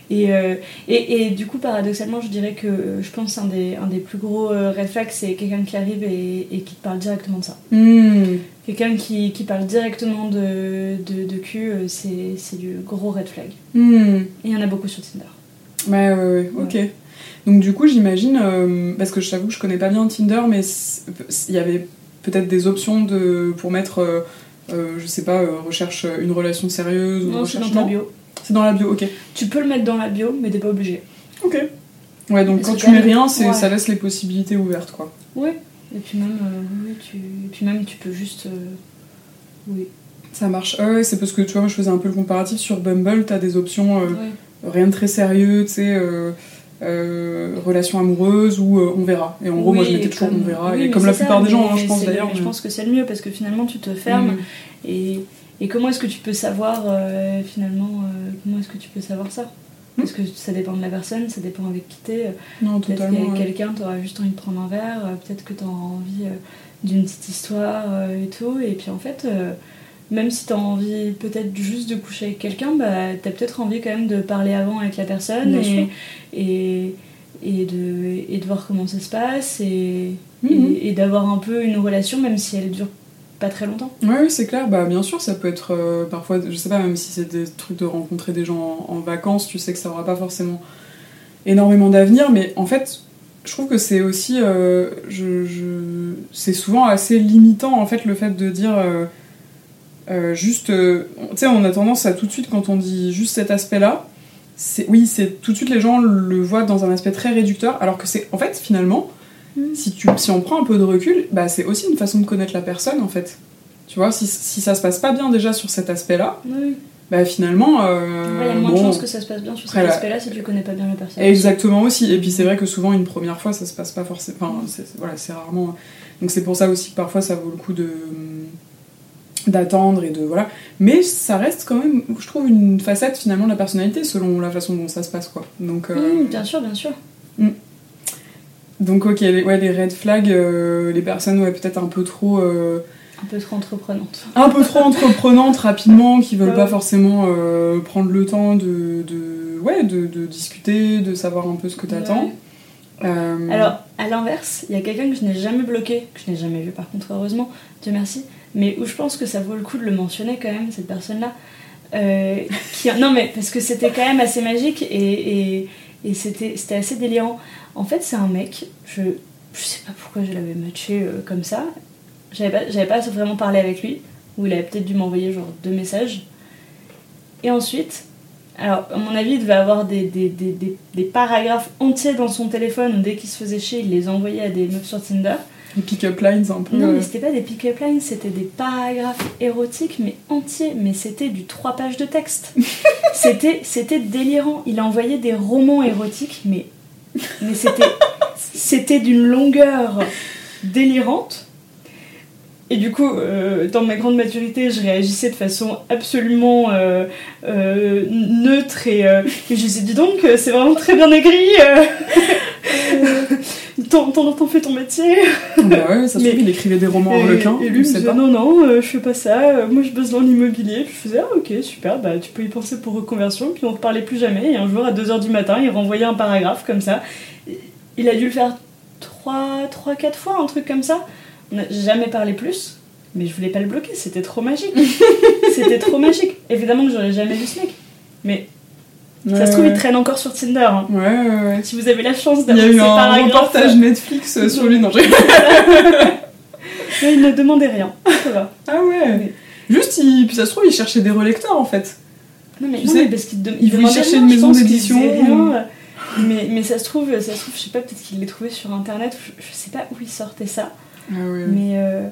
Et, euh, et, et du coup, paradoxalement, je dirais que euh, je pense un des, un des plus gros euh, red flags, c'est quelqu'un qui arrive et, et qui te parle directement de ça. Hmm. Quelqu'un qui, qui parle directement de, de, de cul, c'est c'est du gros red flag. Hmm. Et il y en a beaucoup sur Tinder. Ouais, ouais, ouais, ok. Donc du coup, j'imagine, euh, parce que je t'avoue que je connais pas bien Tinder, mais il y avait peut-être des options de, pour mettre, euh, je sais pas, recherche une relation sérieuse ou Non, recherche dans ta bio. C'est dans la bio, ok. Tu peux le mettre dans la bio, mais t'es pas obligé. Ok. Ouais, donc Parce quand tu mets rien, c'est, ouais. ça laisse les possibilités ouvertes, quoi. Oui. Et puis même, euh, oui, tu, et puis même, tu peux juste. euh, oui. Ça marche. Ah ouais, c'est parce que tu vois, moi, je faisais un peu le comparatif sur Bumble, t'as des options, euh, Ouais. rien de très sérieux, tu sais, euh, relation amoureuse ou on verra. Et en gros, moi je mettais toujours comme- on verra. oui, et comme la plupart des gens, hein, je pense d'ailleurs. Je pense que c'est le mieux parce que finalement tu te fermes Mm. et, et comment est-ce que tu peux savoir euh, finalement euh, comment est-ce que tu peux savoir ça? Parce que ça dépend de la personne, ça dépend avec qui t'es. Non, Peut-être qu'avec ouais. quelqu'un t'auras juste envie de prendre un verre, euh, peut-être que t'auras envie euh, d'une petite histoire et tout. Et puis en fait, même si t'as envie peut-être juste de coucher avec quelqu'un, bah t'as peut-être envie quand même de parler avant avec la personne et, et, de, et de voir comment ça se passe et, Mhm. et, et d'avoir un peu une relation même si elle dure pas très longtemps. Oui, c'est clair. Bah, bien sûr, ça peut être euh, parfois, je sais pas, même si c'est des trucs de rencontrer des gens en, vacances, tu sais que ça aura pas forcément énormément d'avenir, mais en fait, je trouve que c'est aussi, euh, je, c'est souvent assez limitant en fait le fait de dire euh, juste, tu sais, on a tendance à tout de suite quand on dit juste cet aspect-là, oui, c'est tout de suite les gens le voient dans un aspect très réducteur, alors que c'est en fait finalement. Si, tu, si on prend un peu de recul, bah, c'est aussi une façon de connaître la personne en fait. Tu vois, si, si ça se passe pas bien déjà sur cet aspect-là, Oui. bah finalement. euh, Ouais, il y a moins de bon, chances que ça se passe bien sur cet aspect-là si tu connais pas bien la personne. Exactement aussi. Et puis c'est vrai que souvent une première fois ça se passe pas forcément. Enfin, c'est, voilà, c'est rarement. Donc c'est pour ça aussi que parfois ça vaut le coup de d'attendre et de voilà mais ça reste quand même je trouve une facette finalement de la personnalité selon la façon dont ça se passe quoi donc euh, Mm, bien sûr, bien sûr. Donc ok les, ouais les red flags euh, les personnes ouais peut-être un peu trop euh, Un peu trop entreprenante. un peu trop entreprenantes rapidement, qui veulent Ouais. pas forcément euh, prendre le temps de, de, ouais, de, de discuter, de savoir un peu ce que t'attends. Alors, à l'inverse, il y a quelqu'un que je n'ai jamais bloqué, que je n'ai jamais vu par contre, heureusement, Dieu merci, mais où je pense que ça vaut le coup de le mentionner quand même, cette personne-là. Qui... Non, mais parce que c'était quand même assez magique et, et, et c'était assez délirant. En fait, c'est un mec, je, je sais pas pourquoi je l'avais matché euh, comme ça, j'avais pas, pas vraiment parlé avec lui, ou il avait peut-être dû m'envoyer genre deux messages. Et ensuite, alors, à mon avis, il devait avoir des, des, paragraphes entiers dans son téléphone dès qu'il se faisait chier, il les envoyait à des meufs sur Tinder. Les pick-up lines un peu. Non, euh, mais c'était pas des pick-up lines, c'était des paragraphes érotiques, mais entiers. Mais c'était du 3 pages de texte. c'était, c'était délirant. Il envoyait des romans érotiques, mais, mais c'était, c'était d'une longueur délirante. Et du coup, euh, dans ma grande maturité, je réagissais de façon absolument euh, euh, neutre et, euh, et je disais, dis donc, euh, c'est vraiment très bien écrit. Euh, T'en fais ton métier. bah ouais, ça se trouve, il écrivait des romans en Et, lui me sait disait pas. non non euh, je fais pas ça, euh, moi je bosse dans l'immobilier. Puis je faisais ah ok super bah tu peux y penser pour reconversion. Puis on reparlait plus jamais. Et un jour à 2h du matin il renvoyait un paragraphe comme ça. Il a dû le faire 3 trois 4 fois un truc comme ça. On n'a jamais parlé plus. Mais je voulais pas le bloquer, c'était trop magique. c'était trop magique. Évidemment que j'aurais jamais vu ce mec. Mais ça se trouve, il traîne encore sur Tinder. hein. Ouais, ouais, ouais. Si vous avez la chance Il y d'avoir a eu un reportage Netflix euh, sur lui, non, j'ai- il ne demandait rien. Ça va. Ah ouais Juste, il... puis ça se trouve, il cherchait des relecteurs en fait. Non mais, Tu non, sais, mais parce qu'il dem- il voulait demandait chercher une maison d'édition, ou- Mais, mais ça se trouve, ça se trouve, je sais pas, peut-être qu'il l'ait trouvé sur internet, je, je sais pas où il sortait ça, Ah ouais. mais, euh,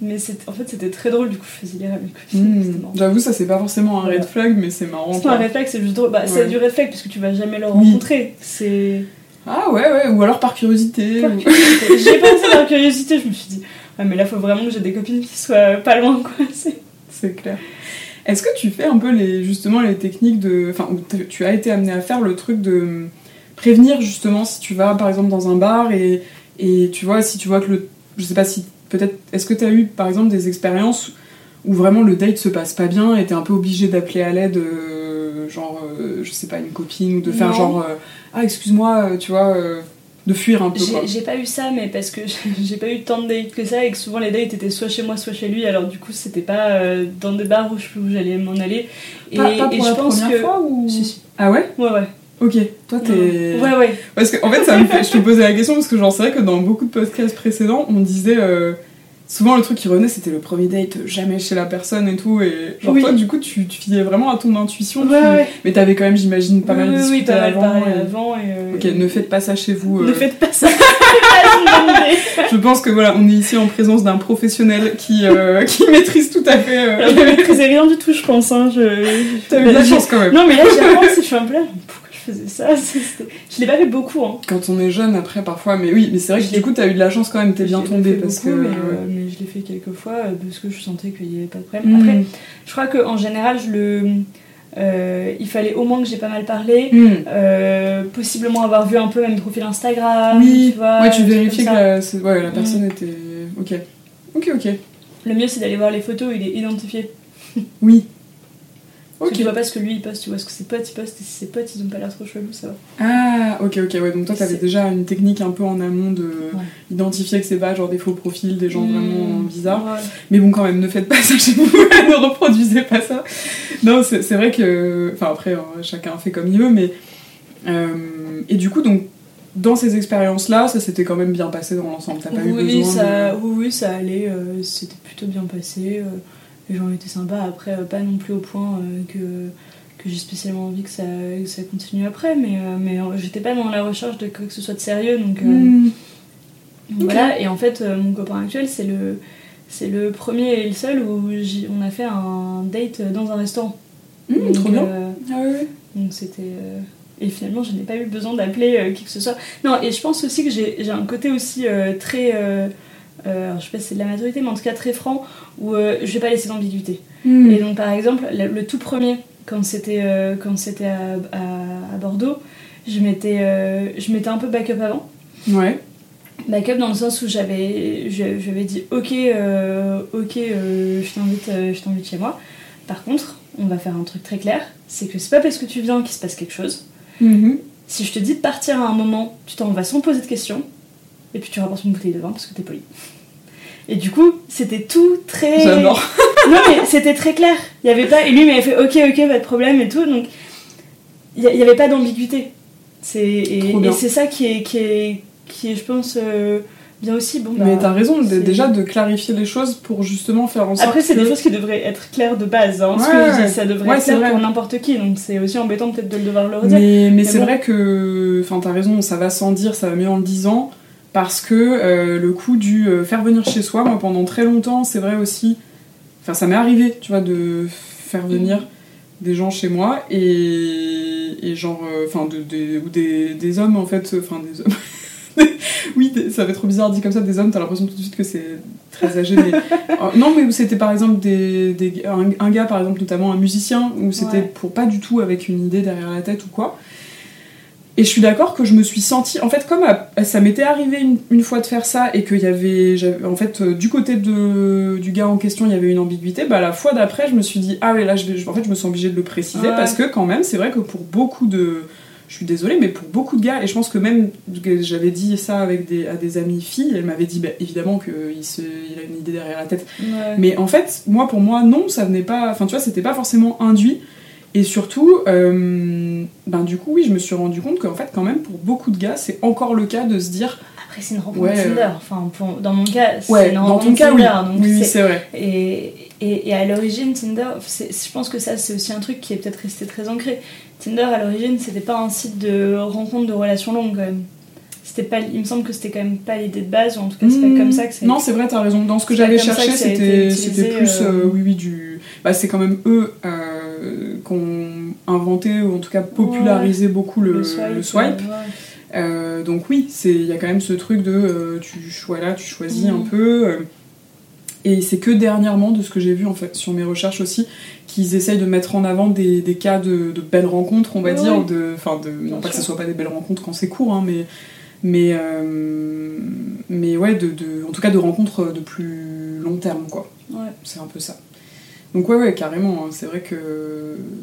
mais en fait c'était très drôle, du coup je faisais lire à mes copines. c'était Hmm. J'avoue, ça c'est pas forcément un Voilà. red flag, mais c'est marrant. C'est pas un réflexe, c'est juste drôle. Bah, c'est du réflexe parce que tu vas jamais le Oui. rencontrer. C'est. Ah ouais, ouais, ou alors par curiosité. Par ou- curiosité. J'ai pensé par curiosité, je me suis dit, ouais, mais là faut vraiment que j'ai des copines qui soient pas loin quoi. C'est- clair. Est-ce que tu fais un peu les, justement les techniques de. Enfin, tu as été amené à faire le truc de hum, prévenir justement si tu vas par exemple dans un bar et, et tu vois, si tu vois que le. Je sais pas si. Peut-être. Est-ce que tu as eu par exemple des expériences où vraiment le date se passe pas bien et t'es un peu obligé d'appeler à l'aide, euh, genre, euh, je sais pas, une copine ou de faire Non. genre. euh, ah, excuse-moi, tu vois, de fuir un peu. J'ai pas eu ça, mais parce que j'ai pas eu tant de dates que ça et que souvent les dates étaient soit chez moi, soit chez lui. Alors du coup, c'était pas dans des bars où j'allais m'en aller. Et, Pas, pas pour et je la pense première que. fois ou. Si, si. Ah ouais? Ouais, ouais. Ok, toi t'es. Ouais, ouais. Parce que en fait, ça me fait, je te posais la question parce que j'en sais que dans beaucoup de podcasts précédents, on disait euh, souvent le truc qui revenait, c'était le premier date, jamais chez la personne et tout. Et genre Oui. toi, du coup, tu, tu fiais vraiment à ton intuition. Ouais, tu- ouais. Mais t'avais quand même, j'imagine, pas mal discuté oui, pas mal avant. et- avant. Et, euh, Ok, ne faites pas ça chez vous. euh. Ne faites pas ça. Je pense que voilà, on est ici en présence d'un professionnel qui, euh, qui maîtrise tout à fait. euh, Alors, je maîtrisais rien du tout, je pense. Hein. Je... T'as eu de la chance quand même. Non, mais là, j'y repense et je suis un peu là. Faisais ça. Je l'ai pas fait beaucoup, hein. Quand on est jeune, après, parfois, mais oui, mais c'est vrai que du coup, t'as eu de la chance quand même, t'es bien Je l'ai tombé fait parce beaucoup, que. Mais, euh, mais je l'ai fait quelques fois euh, parce que je sentais qu'il n'y avait pas de problème. Mm. Après, je crois qu'en général, je le. euh, il fallait au moins que j'ai pas mal parlé. Hmm. Euh, possiblement avoir vu un peu même profil Instagram. Oui, tu vois, ouais, tu vérifiais que la, ouais, la Mm. personne était. Ok. Ok, ok. Le mieux, c'est d'aller voir les photos, il est identifié. Oui. Parce que Ok. Tu vois pas ce que lui il poste, tu vois ce que ses potes ils postent, et si ses potes ils ont pas l'air trop chelous, ça va. Ah, ok, ok, ouais, donc toi t'avais déjà une technique un peu en amont de Ouais. identifier que c'est pas genre des faux profils, des gens vraiment Mm. bizarres. Ouais. Mais bon, quand même, ne faites pas ça chez vous, ne reproduisez pas ça. Non, c'est vrai que. Enfin, après, euh, chacun fait comme il veut, mais. euh, et du coup, donc, dans ces expériences-là, ça s'était quand même bien passé dans l'ensemble. T'as pas eu Oui, besoin ça, de. oui, oui, ça allait, euh, c'était plutôt bien passé. euh, les gens étaient sympas. Après, euh, pas non plus au point euh, que, que j'ai spécialement envie que ça, que ça continue après, mais, euh, mais j'étais pas dans la recherche de quoi que ce soit de sérieux. Donc, Hmm. voilà, et en fait, mon copain actuel, c'est le, c'est le premier et le seul où on a fait un date dans un restaurant. Hmm, Donc, trop bien. euh, Ah donc c'était. euh, Et finalement, je n'ai pas eu besoin d'appeler euh, qui que ce soit. Non, et je pense aussi que j'ai un côté aussi très. Euh, je sais pas si c'est de la maturité, mais en tout cas très franc, où euh, je vais pas laisser d'ambiguïté. Hmm. Et donc, par exemple, le, le tout premier, quand c'était euh, c'était à, à- à Bordeaux, je m'étais euh, je un peu backup avant. Ouais. Backup dans le sens où j'avais dit ok euh, ok euh, je t'invite je t'invite chez moi. Par contre, on va faire un truc très clair, c'est que c'est pas parce que tu viens qu'il se passe quelque chose. Mhm. Si je te dis de partir à un moment, tu t'en vas sans poser de questions, et puis tu rapportes une bouteille de vin parce que t'es poli. Et du coup, c'était tout très. J'adore. Non mais c'était très clair. Il y avait pas. Et lui m'avait fait ok ok pas de problème et tout. Donc il y, il y avait pas d'ambiguïté. C'est et, c'est ça qui est qui est qui est je pense euh, bien aussi. Bon bah, Mais t'as raison c'est- déjà de clarifier les choses pour justement faire en sorte Après c'est que... des choses qui devraient être claires de base. Hein, ce Ouais, que je ouais. dis, ça devrait Ouais, être clair vrai. pour n'importe qui. Donc c'est aussi embêtant peut-être de le devoir le redire. Mais, mais c'est bon. vrai que, enfin, t'as raison, ça va sans dire, ça va mieux en le disant, parce que euh, le coup du euh, faire venir chez soi, moi pendant très longtemps, c'est vrai aussi, enfin, ça m'est arrivé, tu vois, de faire venir des gens chez moi et, et genre, euh, enfin, de, de- ou des, des hommes en fait, enfin, des hommes. oui, des- ça fait trop bizarre dit comme ça, des hommes, t'as l'impression tout de suite que c'est très âgé, mais. Non, mais où c'était par exemple des, des- un, un gars, par exemple, notamment un musicien, où c'était Ouais. pour pas du tout avec une idée derrière la tête ou quoi. Et je suis d'accord que je me suis sentie, en fait, comme à- ça m'était arrivé une, une fois de faire ça et qu'il y avait, en fait, euh, du côté de, du gars en question, il y avait une ambiguïté, bah la fois d'après, je me suis dit, ah ouais, là, je vais, je- en fait, je me sens obligée de le préciser Ouais. parce que quand même, c'est vrai que pour beaucoup de, je suis désolée, mais pour beaucoup de gars, et je pense que même j'avais dit ça avec des, à des amies filles, elles m'avaient dit, bah, évidemment qu'il se, il a une idée derrière la tête. Ouais. Mais en fait, moi, pour moi, non, ça venait pas. Enfin, tu vois, c'était pas forcément induit. Et surtout, euh, ben du coup, oui, je me suis rendu compte qu'en fait, quand même, pour beaucoup de gars, c'est encore le cas de se dire. Après, c'est une rencontre Ouais, Tinder. euh, Enfin, pour- dans mon cas, c'est Ouais, une dans rencontre ton cas, oui. Tinder. donc Oui, oui, c'est- vrai. et, et, et à l'origine, Tinder, je pense que ça, c'est aussi un truc qui est peut-être resté très ancré. Tinder, à l'origine, c'était pas un site de rencontre de relations longues, quand même. Pas, il me semble que c'était quand même pas l'idée de base, ou en tout cas, c'est pas Mmh. comme ça que c'est. Non, c'est vrai, t'as raison. Dans ce que j'avais cherché, c'était plus, euh, euh, oui, oui, du. Bah, c'est quand même eux euh, qui ont inventé, ou en tout cas popularisé beaucoup le, le swipe. euh, ouais. Euh, donc oui, c'est il y a quand même ce truc de euh, tu voilà, tu choisis Mhm. un peu. euh, et c'est que dernièrement, de ce que j'ai vu en fait sur mes recherches aussi, qu'ils essayent de mettre en avant des, des cas de, de belles rencontres, on va dire, de, enfin de, non Bien pas que ce soit pas des belles rencontres quand c'est court, hein, mais mais euh, mais ouais, de, de- en tout cas de rencontres de plus long terme quoi. Ouais. C'est un peu ça. Donc ouais ouais carrément, hein, c'est vrai que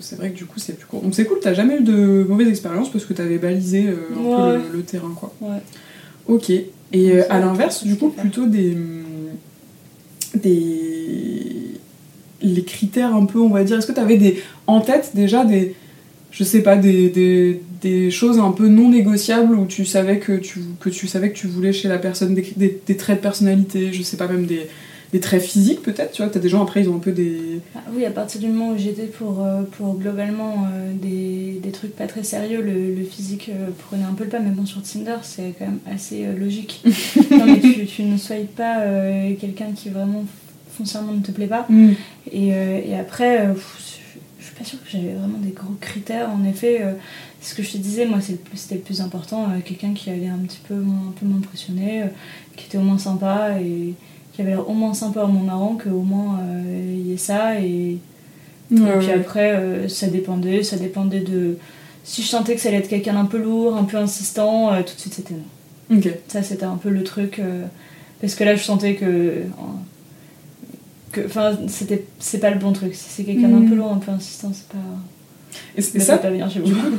c'est vrai que du coup c'est plus court. Donc c'est cool, t'as jamais eu de mauvaise expérience parce que t'avais balisé euh, un Ouais. peu le, le terrain quoi. Ouais. Ok. Et euh, à l'inverse, du coup, plutôt des. des. les critères un peu, on va dire. Est-ce que tu avais des, en tête déjà des. je sais pas, des, des, des choses un peu non négociables où tu savais que tu, que tu savais que tu voulais chez la personne des, des, des traits de personnalité, je sais pas, même des, des traits physiques peut-être, tu vois. T'as des gens après, ils ont un peu des. Ah oui, à partir du moment où j'étais pour, euh, pour globalement euh, des, des trucs pas très sérieux, le, le physique euh, prenait un peu le pas, mais bon, sur Tinder, c'est quand même assez euh, logique. non, mais tu, tu ne sois pas quelqu'un qui vraiment foncièrement ne te plaît pas. Hmm. Et, et après, pff, je suis pas sûre que j'avais vraiment des gros critères. En effet, euh, ce que je te disais, moi, c'était le plus important. euh, Quelqu'un qui allait un petit peu un peu m'impressionner, euh, qui était au moins sympa et qui avait l'air au moins sympa, au moins marrant, qu'au moins il y ait ça. Et, Ouais, et puis ouais. après, euh, ça dépendait. Ça dépendait de. Si je sentais que ça allait être quelqu'un d'un peu lourd, un peu insistant, euh, tout de suite c'était non. Ça, c'était un peu le truc. euh, parce que là, je sentais que. que Enfin, c'était c'est pas le bon truc. Si c'est quelqu'un d'un Mm. peu lourd, un peu insistant, c'est pas. Et, et ça du coup,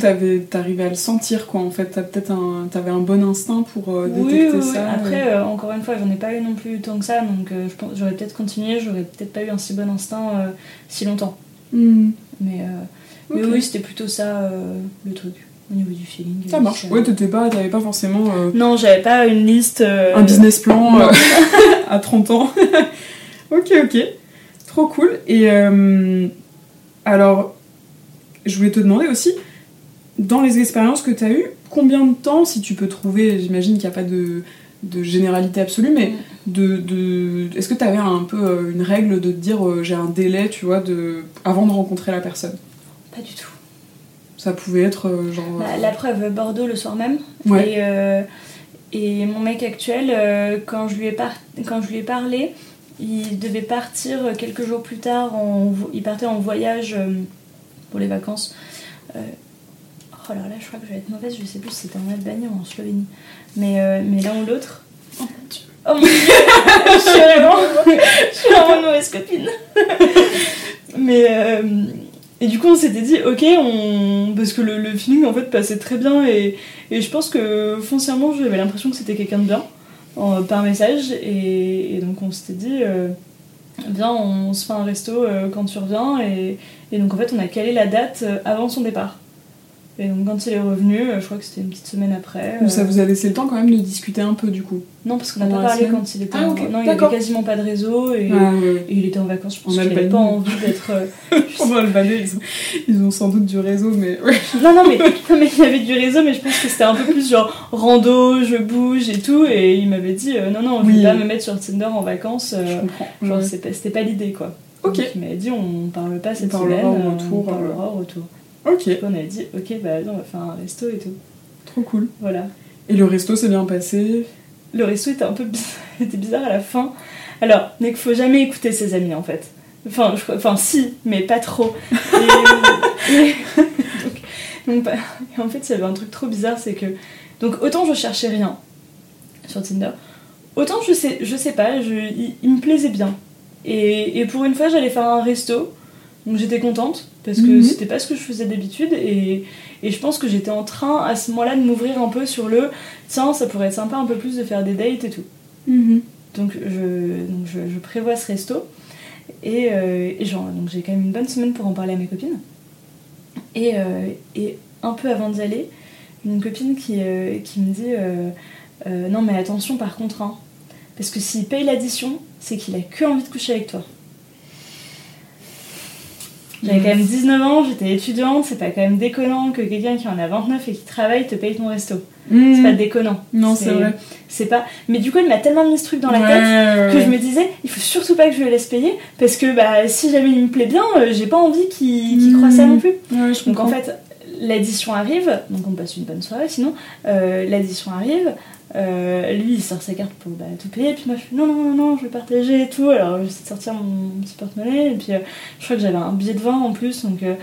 t'arrivais à le sentir, quoi, en fait. T'as peut-être un, t'avais un bon instinct pour euh, Oui, détecter oui, oui. ça. Après, euh. euh, encore une fois, j'en ai pas eu non plus tant que ça, donc euh, je pense j'aurais peut-être continué, j'aurais peut-être pas eu un si bon instinct euh, si longtemps. Hmm. Mais, euh, mais oui, c'était plutôt ça euh, le truc au niveau du feeling. Ça marche. Euh, Ouais, t'étais pas, t'avais pas forcément euh, Non, j'avais pas une liste. euh, un business plan euh, à 30 ans. ok, ok. Trop cool. Et euh, alors, je voulais te demander aussi, dans les expériences que tu as eues, combien de temps, si tu peux trouver, j'imagine qu'il n'y a pas de, de généralité absolue, mais de, de, est-ce que tu avais un peu euh, une règle de te dire euh, j'ai un délai, tu vois, de, avant de rencontrer la personne? Pas du tout. Ça pouvait être euh, genre. Bah, la preuve, Bordeaux le soir même. Ouais. Et, euh, et mon mec actuel, quand, je lui ai par- quand je lui ai parlé, il devait partir quelques jours plus tard. En... Il partait en voyage pour les vacances. Euh, Oh là là, je crois que je vais être mauvaise, je sais plus si c'était en Albanie ou en Slovénie. Mais, euh, mais l'un ou l'autre. Oh mon dieu. Oh mon dieu Je suis vraiment, je suis vraiment une mauvaise copine. Mais. euh, et du coup, on s'était dit, ok, on... parce que le, le feeling en fait passait très bien et, et je pense que foncièrement, j'avais l'impression que c'était quelqu'un de bien en- par message et, et donc on s'était dit, euh, viens, on se fait un resto euh, quand tu reviens et, et donc en fait, on a calé la date euh, avant son départ. Et donc quand il est revenu, euh, je crois que c'était une petite semaine après. Donc ça euh, vous a laissé le temps quand même de discuter un peu du coup. Non, parce qu'on n'a pas parlé quand il était Ah, en... ok, Non, il avait quasiment pas de réseau et, Ah, ouais, ouais. et il était en vacances. Je pense En qu'il avait Albanie. pas envie d'être... euh, Pendant Albanais, ils ont, ils ont sans doute du réseau, mais. Non, non mais, non, mais il avait du réseau, mais je pense que c'était un peu plus genre rando, je bouge et tout. Et il m'avait dit euh, non, non, je Oui. vais pas me mettre sur Tinder en vacances. euh, Je comprends. genre, Ouais. c'est pas- c'était pas l'idée quoi. Ok. Donc, il m'avait dit on parle pas cette parlera semaine, au euh, retour, on parlera au retour. Ok, Donc, on a dit ok, bah on va faire un resto et tout. trop cool. Voilà. Et le resto s'est bien passé? Le resto était un peu bizarre, était bizarre à la fin. Alors, qu'il faut jamais écouter ses amis en fait. Enfin, je enfin si, mais pas trop. Et, et- donc, donc, bah, en fait, il y avait un truc trop bizarre, c'est que donc autant je cherchais rien sur Tinder, autant je sais, je sais pas, je, il, il me plaisait bien. Et, et pour une fois, j'allais faire un resto, donc j'étais contente parce que Mhm. c'était pas ce que je faisais d'habitude et, et je pense que j'étais en train à ce moment-là de m'ouvrir un peu sur le tiens, ça pourrait être sympa un peu plus de faire des dates et tout. Donc je, donc je, je prévois ce resto. Et, euh, et genre, donc j'ai quand même une bonne semaine pour en parler à mes copines. Et, euh, et un peu avant d'y aller, une copine qui, euh, qui me dit euh, Non, mais attention par contre, hein, parce que s'il paye l'addition, c'est qu'il a que envie de coucher avec toi. J'avais quand même 19 ans, j'étais étudiante, c'est pas quand même déconnant que quelqu'un qui en a 29 et qui travaille te paye ton resto. C'est pas déconnant. Non, c'est vrai. C'est pas. Mais du coup, elle m'a tellement mis ce truc dans la Ouais, tête ouais, que je me disais, il faut surtout pas que je le laisse payer parce que bah, si jamais il me plaît bien, euh, j'ai pas envie qu'il qu'il croie ça non plus. Je Donc en fait, l'addition arrive, donc on passe une bonne soirée sinon, euh, l'addition arrive, euh, lui il sort sa carte pour bah, tout payer, puis moi je fais non, non, non, non, je vais partager et tout, alors j'essaie de sortir mon petit porte-monnaie, et puis euh, je crois que j'avais un billet de vin en plus, donc, euh,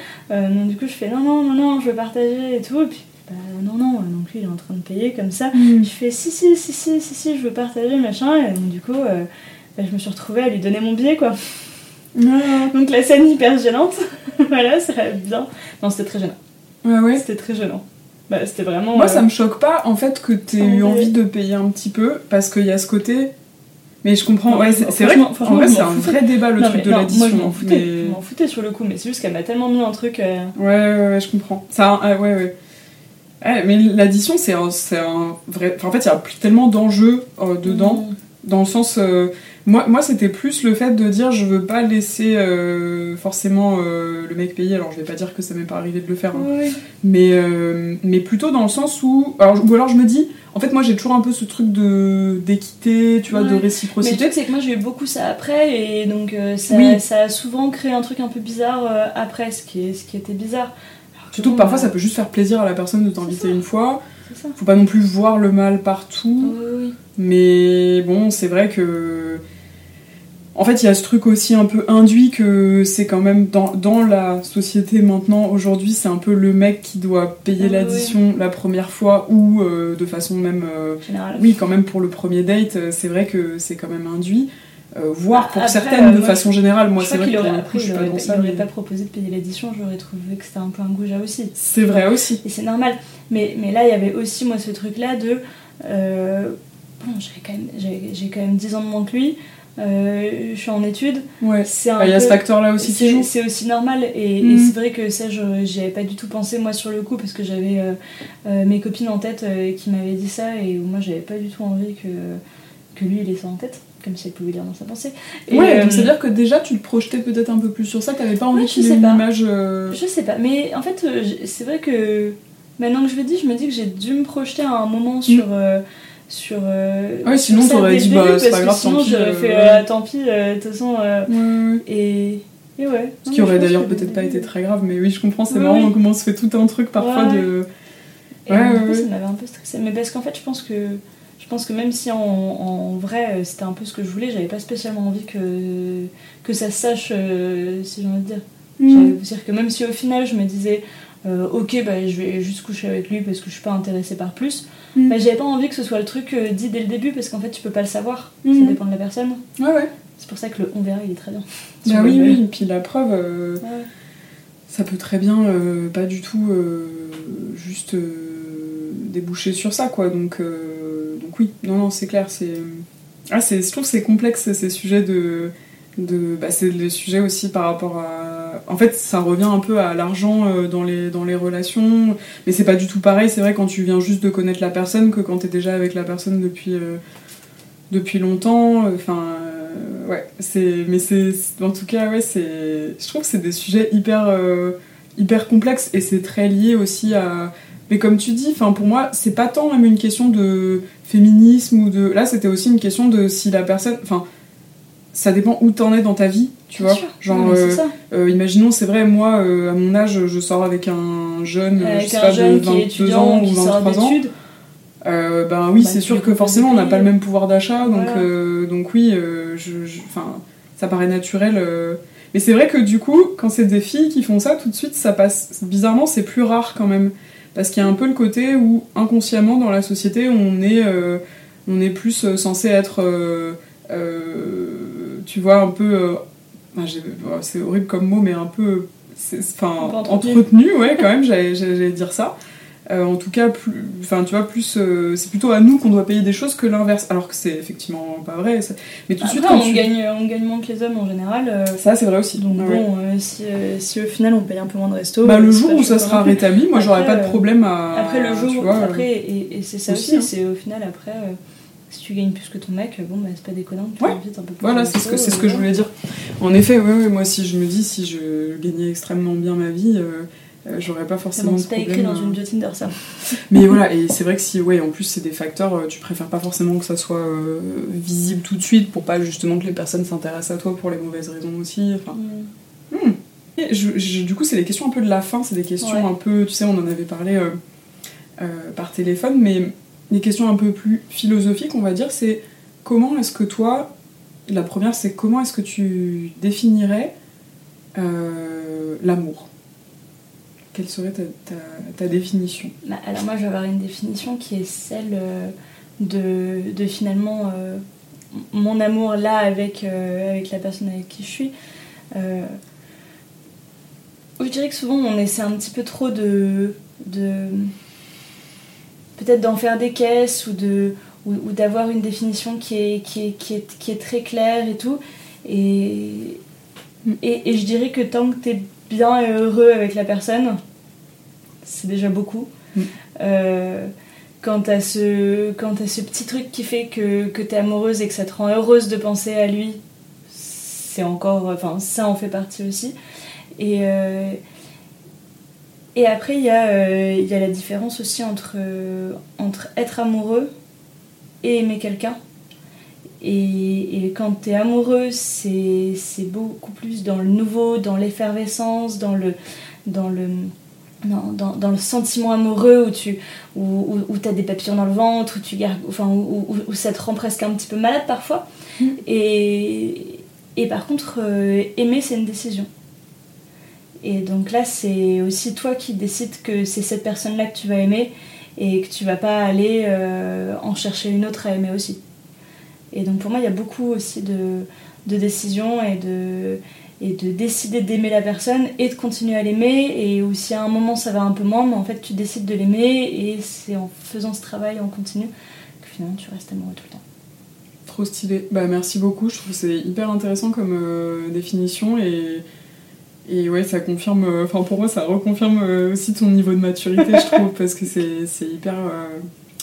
donc du coup je fais non, non, non, non, je vais partager et tout, et puis bah, non, non, donc lui il est en train de payer comme ça. Mm. Je fais si, si, si, si, si, si, je veux partager, machin, et donc du coup, bah, je me suis retrouvée à lui donner mon billet, quoi. Donc la scène hyper gênante, voilà, ça va bien. Non, c'était très gênant. ouais, ouais. C'était très gênant. Bah, c'était vraiment. Moi, euh, ça me choque pas en fait que t'aies eu envie de payer un petit peu parce qu'il y a ce côté. Mais je comprends, Non, ouais, c'est vrai franchement, vrai, c'est un vrai débat le non, truc de l'addition. Moi, je m'en foutais. mais- Je m'en foutais sur le coup, mais c'est juste qu'elle m'a tellement mis un truc. euh, Ouais, ouais, ouais, je comprends. Ça, ah, ouais, ouais. Ouais, mais l'addition, c'est un, un vrai. enfin, en fait, il y a tellement d'enjeux euh, dedans, mm, dans le sens. euh, moi, moi c'était plus le fait de dire je veux pas laisser euh, forcément euh, le mec payer. Alors, je vais pas dire que ça m'est pas arrivé de le faire, hein. oui. mais, mais plutôt dans le sens où. Alors, ou alors, je me dis, En fait, moi j'ai toujours un peu ce truc de d'équité, tu vois, de. Mais le réciprocité. truc, c'est que moi j'ai eu beaucoup ça après, et donc ça, Oui. ça a souvent créé un truc un peu bizarre après, ce qui, est, ce qui était bizarre. Alors Surtout que parfois ça peut juste faire plaisir à la personne de t'inviter une fois. Faut pas non plus voir le mal partout. Oui, oui. Mais bon, c'est vrai que. En fait, il y a ce truc aussi un peu induit que c'est quand même dans, dans la société maintenant, aujourd'hui, c'est un peu le mec qui doit payer Ah, l'addition la première fois ou euh, de façon même. euh, oui, quand même pour le premier date, euh, c'est vrai que c'est quand même induit. Euh, voire pour Après, certaines euh, de moi, façon générale. Moi, c'est vrai qu'il aurait, je suis pas dans ça. il mais pas proposé de payer l'addition, j'aurais trouvé que c'était un peu un goujat aussi. C'est vrai aussi. Et c'est normal. Mais, mais là, il y avait aussi, moi, ce truc-là de. euh, bon, j'avais quand j'ai quand même 10 ans de moins que lui. euh, je suis en études. Ouais. Bah, Il y a ce facteur-là aussi qui joue. c'est aussi normal. Et, et Mm. c'est vrai que ça, je- j'y avais pas du tout pensé, moi, sur le coup, parce que j'avais euh, euh, mes copines en tête qui m'avaient dit ça. Et moi, j'avais pas du tout envie que, que lui, il ait ça en tête. Comme si elle pouvait lire dans sa pensée. Et, Ouais, euh, donc c'est-à-dire que déjà tu te projetais peut-être un peu plus sur ça, t'avais pas envie Ouais, qu'il ait une image. euh, Je sais pas, mais en fait, c'est vrai que maintenant que je le dis, je me dis que j'ai dû me projeter à un moment sur. euh, sur euh, Mm. Ouais, sur sinon, ça t'aurais dit, bah, c'est parce pas que grave, sinon tant pis, j'aurais euh, fait ouais. euh, tant pis, euh, de toute façon. euh, ouais, et, et ouais. Ce qui aurait d'ailleurs peut-être pas été très grave, mais oui, je comprends, c'est Oui, marrant oui. comment on se fait tout un truc parfois Ouais. de. Et Ouais, du ouais, coup, ouais. ça m'avait un peu stressé. Mais parce qu'en fait, je pense que. Je pense que même si en, en vrai euh, c'était un peu ce que je voulais, j'avais pas spécialement envie que, que ça se sache, euh, si j'ai envie de dire. Mm. J'allais vous dire que même si au final je me disais, euh, ok, bah, je vais juste coucher avec lui parce que je suis pas intéressée par plus, Mm. bah, j'avais pas envie que ce soit le truc euh, dit dès le début parce qu'en fait tu peux pas le savoir, Mm. ça dépend de la personne. Ouais, ouais. C'est pour ça que le on verra il est très bien. Bah oui, oui, et puis la preuve, euh, Ouais. ça peut très bien pas du tout juste déboucher sur ça, quoi. Donc, donc oui, non, non, c'est clair, c'est. Ah, c'est, je trouve que c'est complexe ces sujets de. De bah, c'est le sujet aussi par rapport à. En fait, ça revient un peu à l'argent euh, dans, les, dans les relations, mais c'est pas du tout pareil, c'est vrai, quand tu viens juste de connaître la personne que quand t'es déjà avec la personne depuis. euh, depuis longtemps, enfin, euh, ouais, c'est, mais c'est, en tout cas, ouais, c'est, je trouve que c'est des sujets hyper, hyper complexes et c'est très lié aussi à, mais comme tu dis, enfin, pour moi, c'est pas tant même une question de féminisme ou de, là, c'était aussi une question de si la personne, enfin, ça dépend où t'en es dans ta vie, tu Bien vois, sûr. genre, euh, euh, imaginons, c'est vrai, moi, euh, à mon âge, je sors avec un jeune, euh, je Avec sais un pas, jeune de qui est 22 étudiant, ans ou qui sort 23 ans. ben oui, Bah, c'est sûr que forcément on n'a pas le même pouvoir d'achat, donc, Voilà. donc oui, je, ça paraît naturel. Mais c'est vrai que du coup, quand c'est des filles qui font ça, tout de suite ça passe. Bizarrement, c'est plus rare quand même. Parce qu'il y a un peu le côté où inconsciemment dans la société, on est, on est plus censé être, euh, tu vois, un peu. euh, enfin, bon, c'est horrible comme mot, mais un peu. Enfin, entretenu. entretenu, ouais, quand même, j'allais dire ça. Euh, en tout cas, plus, enfin, tu vois, plus, euh, c'est plutôt à nous qu'on doit payer des choses que l'inverse. Alors que c'est effectivement pas vrai. Mais tout de suite, on, tu- gagne, on gagne moins que les hommes en général. euh, ça, c'est vrai aussi. donc Ah bon, euh, si, euh, si au final on paye un peu moins de resto. Bah, euh, le jour où ça sera rétabli, moi, j'aurais Après, pas de euh, problème à. Après le jour, vois, euh, après, et, et c'est ça aussi, aussi, hein. c'est au final après, euh, si tu gagnes plus que ton mec, bon bah c'est pas déconnant, tu Ouais. invites un peu plus. Voilà, c'est ce que, c'est ce euh, que je voulais dire. En effet, oui, oui, moi, si je me dis, si je gagnais extrêmement bien ma vie, euh, euh, j'aurais pas forcément c'est pas écrit dans une bio Tinder ça. Mais voilà, et c'est vrai que si, ouais, en plus, c'est des facteurs, euh, tu préfères pas forcément que ça soit visible tout de suite pour pas justement que les personnes s'intéressent à toi pour les mauvaises raisons aussi. Enfin, Mm. Hmm. Et je- je- du coup, c'est des questions un peu de la fin, c'est des questions Ouais. un peu, tu sais, on en avait parlé par téléphone, mais des questions un peu plus philosophiques, on va dire, c'est comment est-ce que toi, la première, c'est comment est-ce que tu définirais euh, l'amour? Quelle serait ta, définition? Bah, alors moi je vais avoir une définition qui est celle euh, de, finalement euh, mon amour là avec, la personne avec qui je suis. Je dirais que souvent on essaie un petit peu trop de peut-être d'en faire des caisses ou de ou, ou d'avoir une définition qui est, qui, est, qui, est, qui est très claire et tout. Et, et, et je dirais que tant que tu es bien et heureux avec la personne, c'est déjà beaucoup. Mm. Euh, quand t'as ce, quand ce petit truc qui fait que, que t'es amoureuse et que ça te rend heureuse de penser à lui, c'est encore. Enfin, ça en fait partie aussi. Et, euh, Et après, il y, a, il y a la différence aussi entre, entre être amoureux et aimer quelqu'un. Et, et, quand tu es amoureux, c'est beaucoup plus dans le nouveau, dans l'effervescence, dans le, dans, le, dans, dans, le sentiment amoureux où tu où, où, as des papillons dans le ventre, où, tu enfin, où, où, ça te rend presque un petit peu malade parfois. Mm. Et, et par contre, euh, aimer, c'est une décision. Et donc là, c'est aussi toi qui décides que c'est cette personne-là que tu vas aimer et que tu vas pas aller euh, en chercher une autre à aimer aussi. Et donc pour moi, il y a beaucoup aussi de, de décisions et de, et de décider d'aimer la personne et de continuer à l'aimer. Et aussi à un moment ça va un peu moins, mais en fait tu décides de l'aimer et c'est en faisant ce travail en continu que finalement tu restes amoureux tout le temps. Trop stylé. Bah merci beaucoup, je trouve que c'est hyper intéressant comme euh, définition et, et ouais ça confirme, euh, enfin pour moi ça reconfirme euh, aussi ton niveau de maturité je trouve parce que c'est hyper,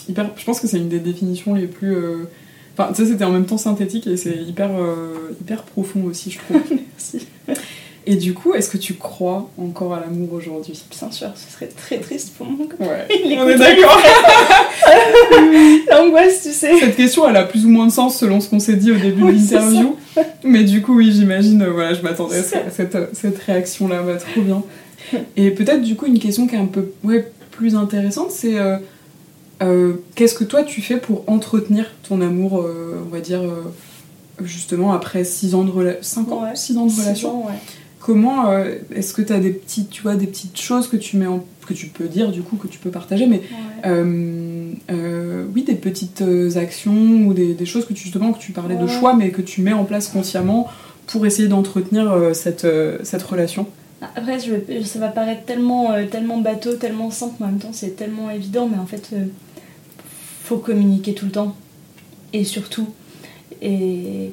hyper... Je pense que c'est une des définitions les plus Enfin, tu sais, c'était en même temps synthétique et c'est hyper, euh, hyper profond aussi, je trouve. Merci. Et du coup, est-ce que tu crois encore à l'amour aujourd'hui? Bien sûr, ce serait très triste pour moi. Ouais, on est d'accord. L'angoisse, tu sais. Cette question, elle a plus ou moins de sens selon ce qu'on s'est dit au début de l'interview. Mais du coup, oui, j'imagine, euh, voilà, je m'attendais à cette, cette réaction-là, va trop bien. Et peut-être, du coup, une question qui est un peu ouais, plus intéressante, c'est... Euh, euh, qu'est-ce que toi tu fais pour entretenir ton amour, euh, on va dire, euh, justement après 6 ans de, relation 5 ans, 6 ans de relation? Comment est-ce que tu as des petites, tu vois, des petites choses que tu mets en, que tu peux dire du coup, que tu peux partager, mais oui, des petites actions ou des, choses que tu, justement, que tu parlais de choix, mais que tu mets en place consciemment pour essayer d'entretenir cette, cette relation. Après, je, ça va paraître tellement, tellement bateau, tellement simple, mais en même temps c'est tellement évident, mais en fait, faut communiquer tout le temps. Et surtout. Et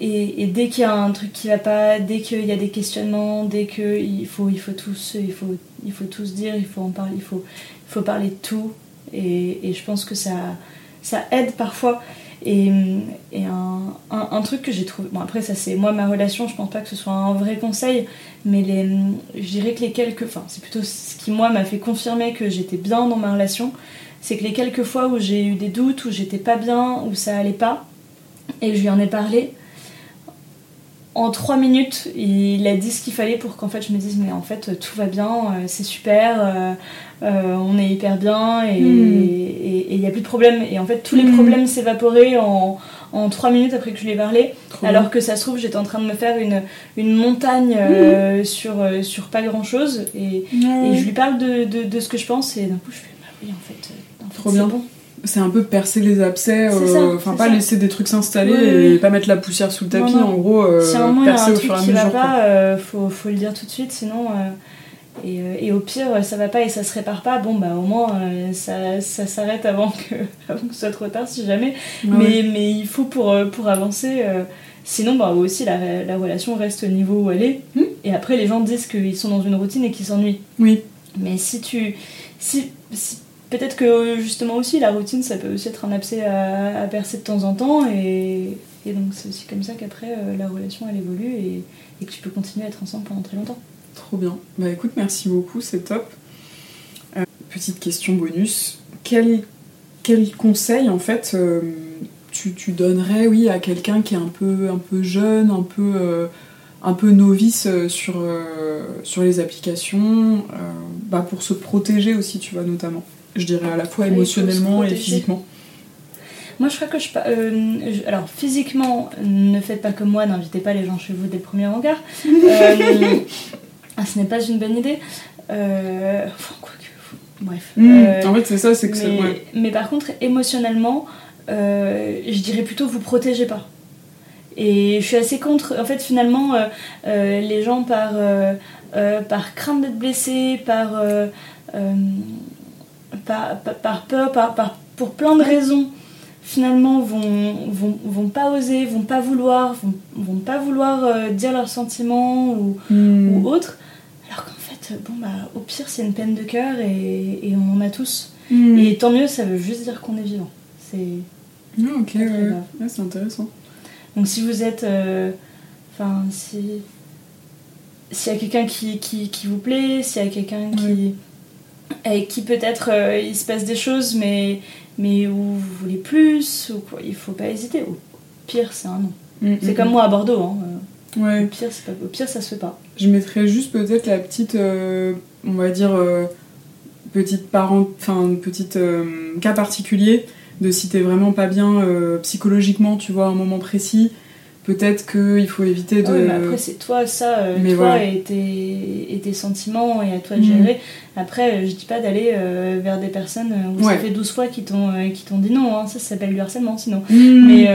et, dès qu'il y a un truc qui va pas dès qu'il y a des questionnements dès que il faut il faut tous il faut il faut tous dire il faut en parler il faut il faut parler de tout. Et, je pense que ça ça aide parfois. Et, un, un, truc que j'ai trouvé bon après ça c'est moi ma relation je pense pas que ce soit un vrai conseil mais je dirais que les quelques enfin c'est plutôt ce qui moi m'a fait confirmer que j'étais bien dans ma relation c'est que les quelques fois où j'ai eu des doutes, où j'étais pas bien, où ça allait pas, et je lui en ai parlé, en trois minutes, il a dit ce qu'il fallait pour qu'en fait je me dise mais en fait tout va bien, euh, c'est super, euh, euh, on est hyper bien et il n'y a plus de problème. Et en fait tous les hmm. problèmes s'évaporaient en, en trois minutes après que je lui ai parlé, alors que ça se trouve j'étais en train de me faire une, une montagne hmm. sur, sur pas grand chose et, et, je lui parle de, de, de, ce que je pense et d'un coup je fais bah oui en fait Trop bien. Bon. C'est un peu percer les abcès, euh, enfin pas laisser des trucs s'installer et pas mettre la poussière sous le tapis, en gros, euh, si percer au fur et à mesure. va pas, euh, faut, faut, le dire tout de suite, sinon. Et, et, au pire, ça va pas et ça se répare pas, bon bah au moins ça, ça s'arrête avant que, avant que ce soit trop tard si jamais. mais, mais il faut pour, pour avancer. Sinon, bah, aussi, la, la, relation reste au niveau où elle est. Hmm. Et après, les gens disent qu'ils sont dans une routine et qu'ils s'ennuient. Oui. Mais si tu. Si, si peut-être que justement aussi la routine ça peut aussi être un abcès à, percer de temps en temps et, donc c'est aussi comme ça qu'après euh, la relation elle évolue et, et, que tu peux continuer à être ensemble pendant très longtemps. Trop bien. Bah écoute, merci beaucoup, c'est top. Euh, petite question bonus. Quel, quel conseil en fait euh, tu, tu, donnerais oui, à quelqu'un qui est un peu, un peu jeune, un peu, un peu novice sur, sur les applications, bah, pour se protéger aussi, tu vois, notamment? Je dirais à la fois émotionnellement et physiquement moi, je crois que je, euh, Alors, physiquement, ne faites pas comme moi, n'invitez pas les gens chez vous dès le premier regard. Euh, ah, ce n'est pas une bonne idée. Euh, quoi que, bref. Hmm, en fait, c'est ça, c'est que mais, mais par contre, émotionnellement, je dirais plutôt vous protégez pas. Et je suis assez contre. En fait, finalement, les gens par, par crainte d'être blessés, par par, par, peur, par, par, pour plein de raisons, finalement vont, vont, vont, pas oser, vont pas vouloir, vont, vont pas vouloir euh, dire leurs sentiments ou, ou autre. Alors qu'en fait, bon bah au pire c'est une peine de cœur et, et, on en a tous. Hmm. Et tant mieux, ça veut juste dire qu'on est vivant. C'est. Ah, ok, ouais. c'est intéressant. Donc si vous êtes. Euh, enfin, si s'il y a quelqu'un qui, qui, qui vous plaît, s'il y a quelqu'un qui. Avec qui peut-être euh, il se passe des choses, mais, mais où vous voulez plus, ou quoi, il faut pas hésiter. Au pire, c'est un non. Mm, C'est mm, comme mm. moi à Bordeaux. Hein. euh, Ouais. Au, pire, pas, au pire, ça se fait pas. Je mettrais juste peut-être la petite, euh, on va dire, euh, petite parent, enfin, petite cas particulier de si t'es vraiment pas bien psychologiquement, tu vois, à un moment précis. Peut-être qu'il faut éviter de. Ah oui, mais après, c'est toi, ça, euh, Mais toi voilà. et, tes, et tes sentiments, et à toi de gérer. Après, euh, je dis pas d'aller euh, vers des personnes où Ouais. ça fait 12 fois qu'ils t'ont euh, dit non, hein. ça, ça s'appelle du harcèlement sinon. Mm. Mais,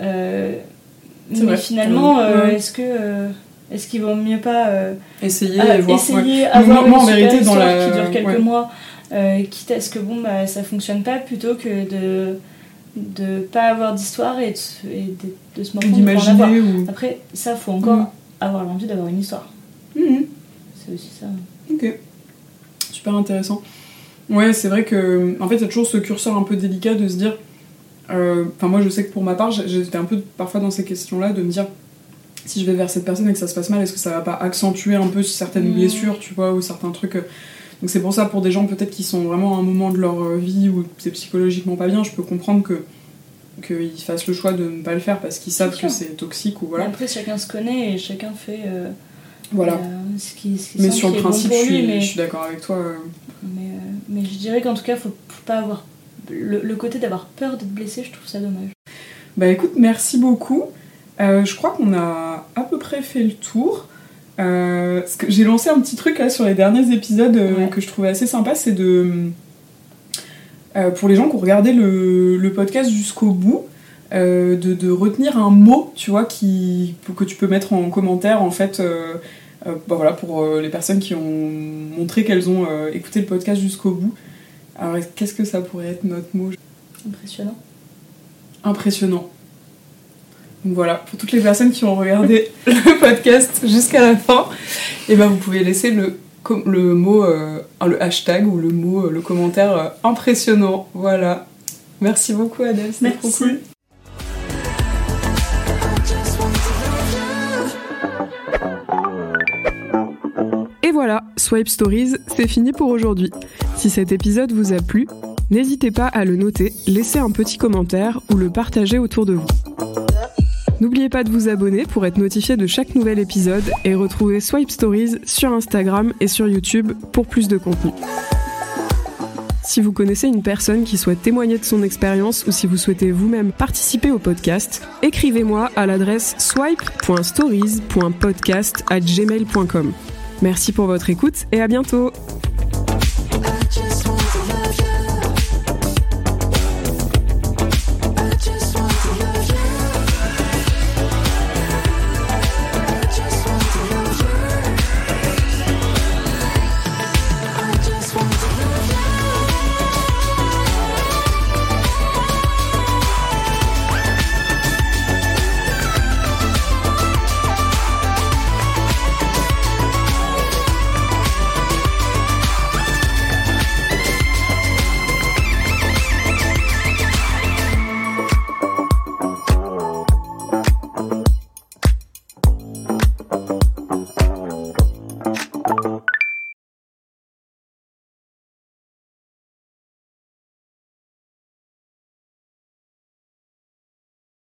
mais vrai. finalement, Ouais. est-ce que est-ce qu'il vaut mieux pas Essayer ah, et voir. essayer ouais. avoir une super vérité, dans histoire la- qui dure quelques mois, quitte à ce que bon bah ça fonctionne pas, plutôt que de de pas avoir d'histoire et de, se- et de, de se avoir. D'imaginer ou. Après, ça, faut encore Mhm. avoir l'envie d'avoir une histoire. Mhm. C'est aussi ça. Ok. Super intéressant. Ouais, c'est vrai que. En fait, il y a toujours ce curseur un peu délicat de se dire. euh, Enfin, moi, je sais que pour ma part, j'étais un peu parfois dans ces questions-là de me dire si je vais vers cette personne et que ça se passe mal, est-ce que ça va pas accentuer un peu certaines Mhm. blessures, tu vois, ou certains trucs. Donc, c'est pour ça, pour des gens peut-être qui sont vraiment à un moment de leur euh, vie où c'est psychologiquement pas bien, je peux comprendre que qu'ils fassent le choix de ne pas le faire parce qu'ils savent que c'est toxique ou voilà. Après, chacun se connaît et chacun fait euh, Voilà. euh, ce qui, ce qui Mais sur le bon principe, je suis, lui. Mais, je suis d'accord avec toi. mais, euh, mais je dirais qu'en tout cas, faut, faut pas avoir. Le, le côté d'avoir peur d'être blessé, je trouve ça dommage. Bah écoute, merci beaucoup. Je crois qu'on a à peu près fait le tour. Euh, j'ai lancé un petit truc là sur les derniers épisodes euh, Ouais. que je trouvais assez sympa, c'est de euh, pour les gens qui ont regardé le, le podcast jusqu'au bout, de, de retenir un mot, tu vois, qui que tu peux mettre en commentaire en fait. bah voilà, pour les personnes qui ont montré qu'elles ont écouté le podcast jusqu'au bout. Alors, qu'est-ce que ça pourrait être notre mot? Impressionnant. impressionnant. Donc voilà, pour toutes les personnes qui ont regardé le podcast jusqu'à la fin, et ben vous pouvez laisser le, mot, euh, le hashtag ou le mot, euh, le commentaire euh, impressionnant. Voilà. Merci beaucoup Adèle, c'était trop Merci. cool. Et voilà, Swipe Stories, c'est fini pour aujourd'hui. Si cet épisode vous a plu, n'hésitez pas à le noter, laisser un petit commentaire ou le partager autour de vous. N'oubliez pas de vous abonner pour être notifié de chaque nouvel épisode et retrouver Swipe Stories sur Instagram et sur YouTube pour plus de contenu. Si vous connaissez une personne qui souhaite témoigner de son expérience ou si vous souhaitez vous-même participer au podcast, écrivez-moi à l'adresse swipe.stories.podcast@gmail.com. Merci pour votre écoute et à bientôt.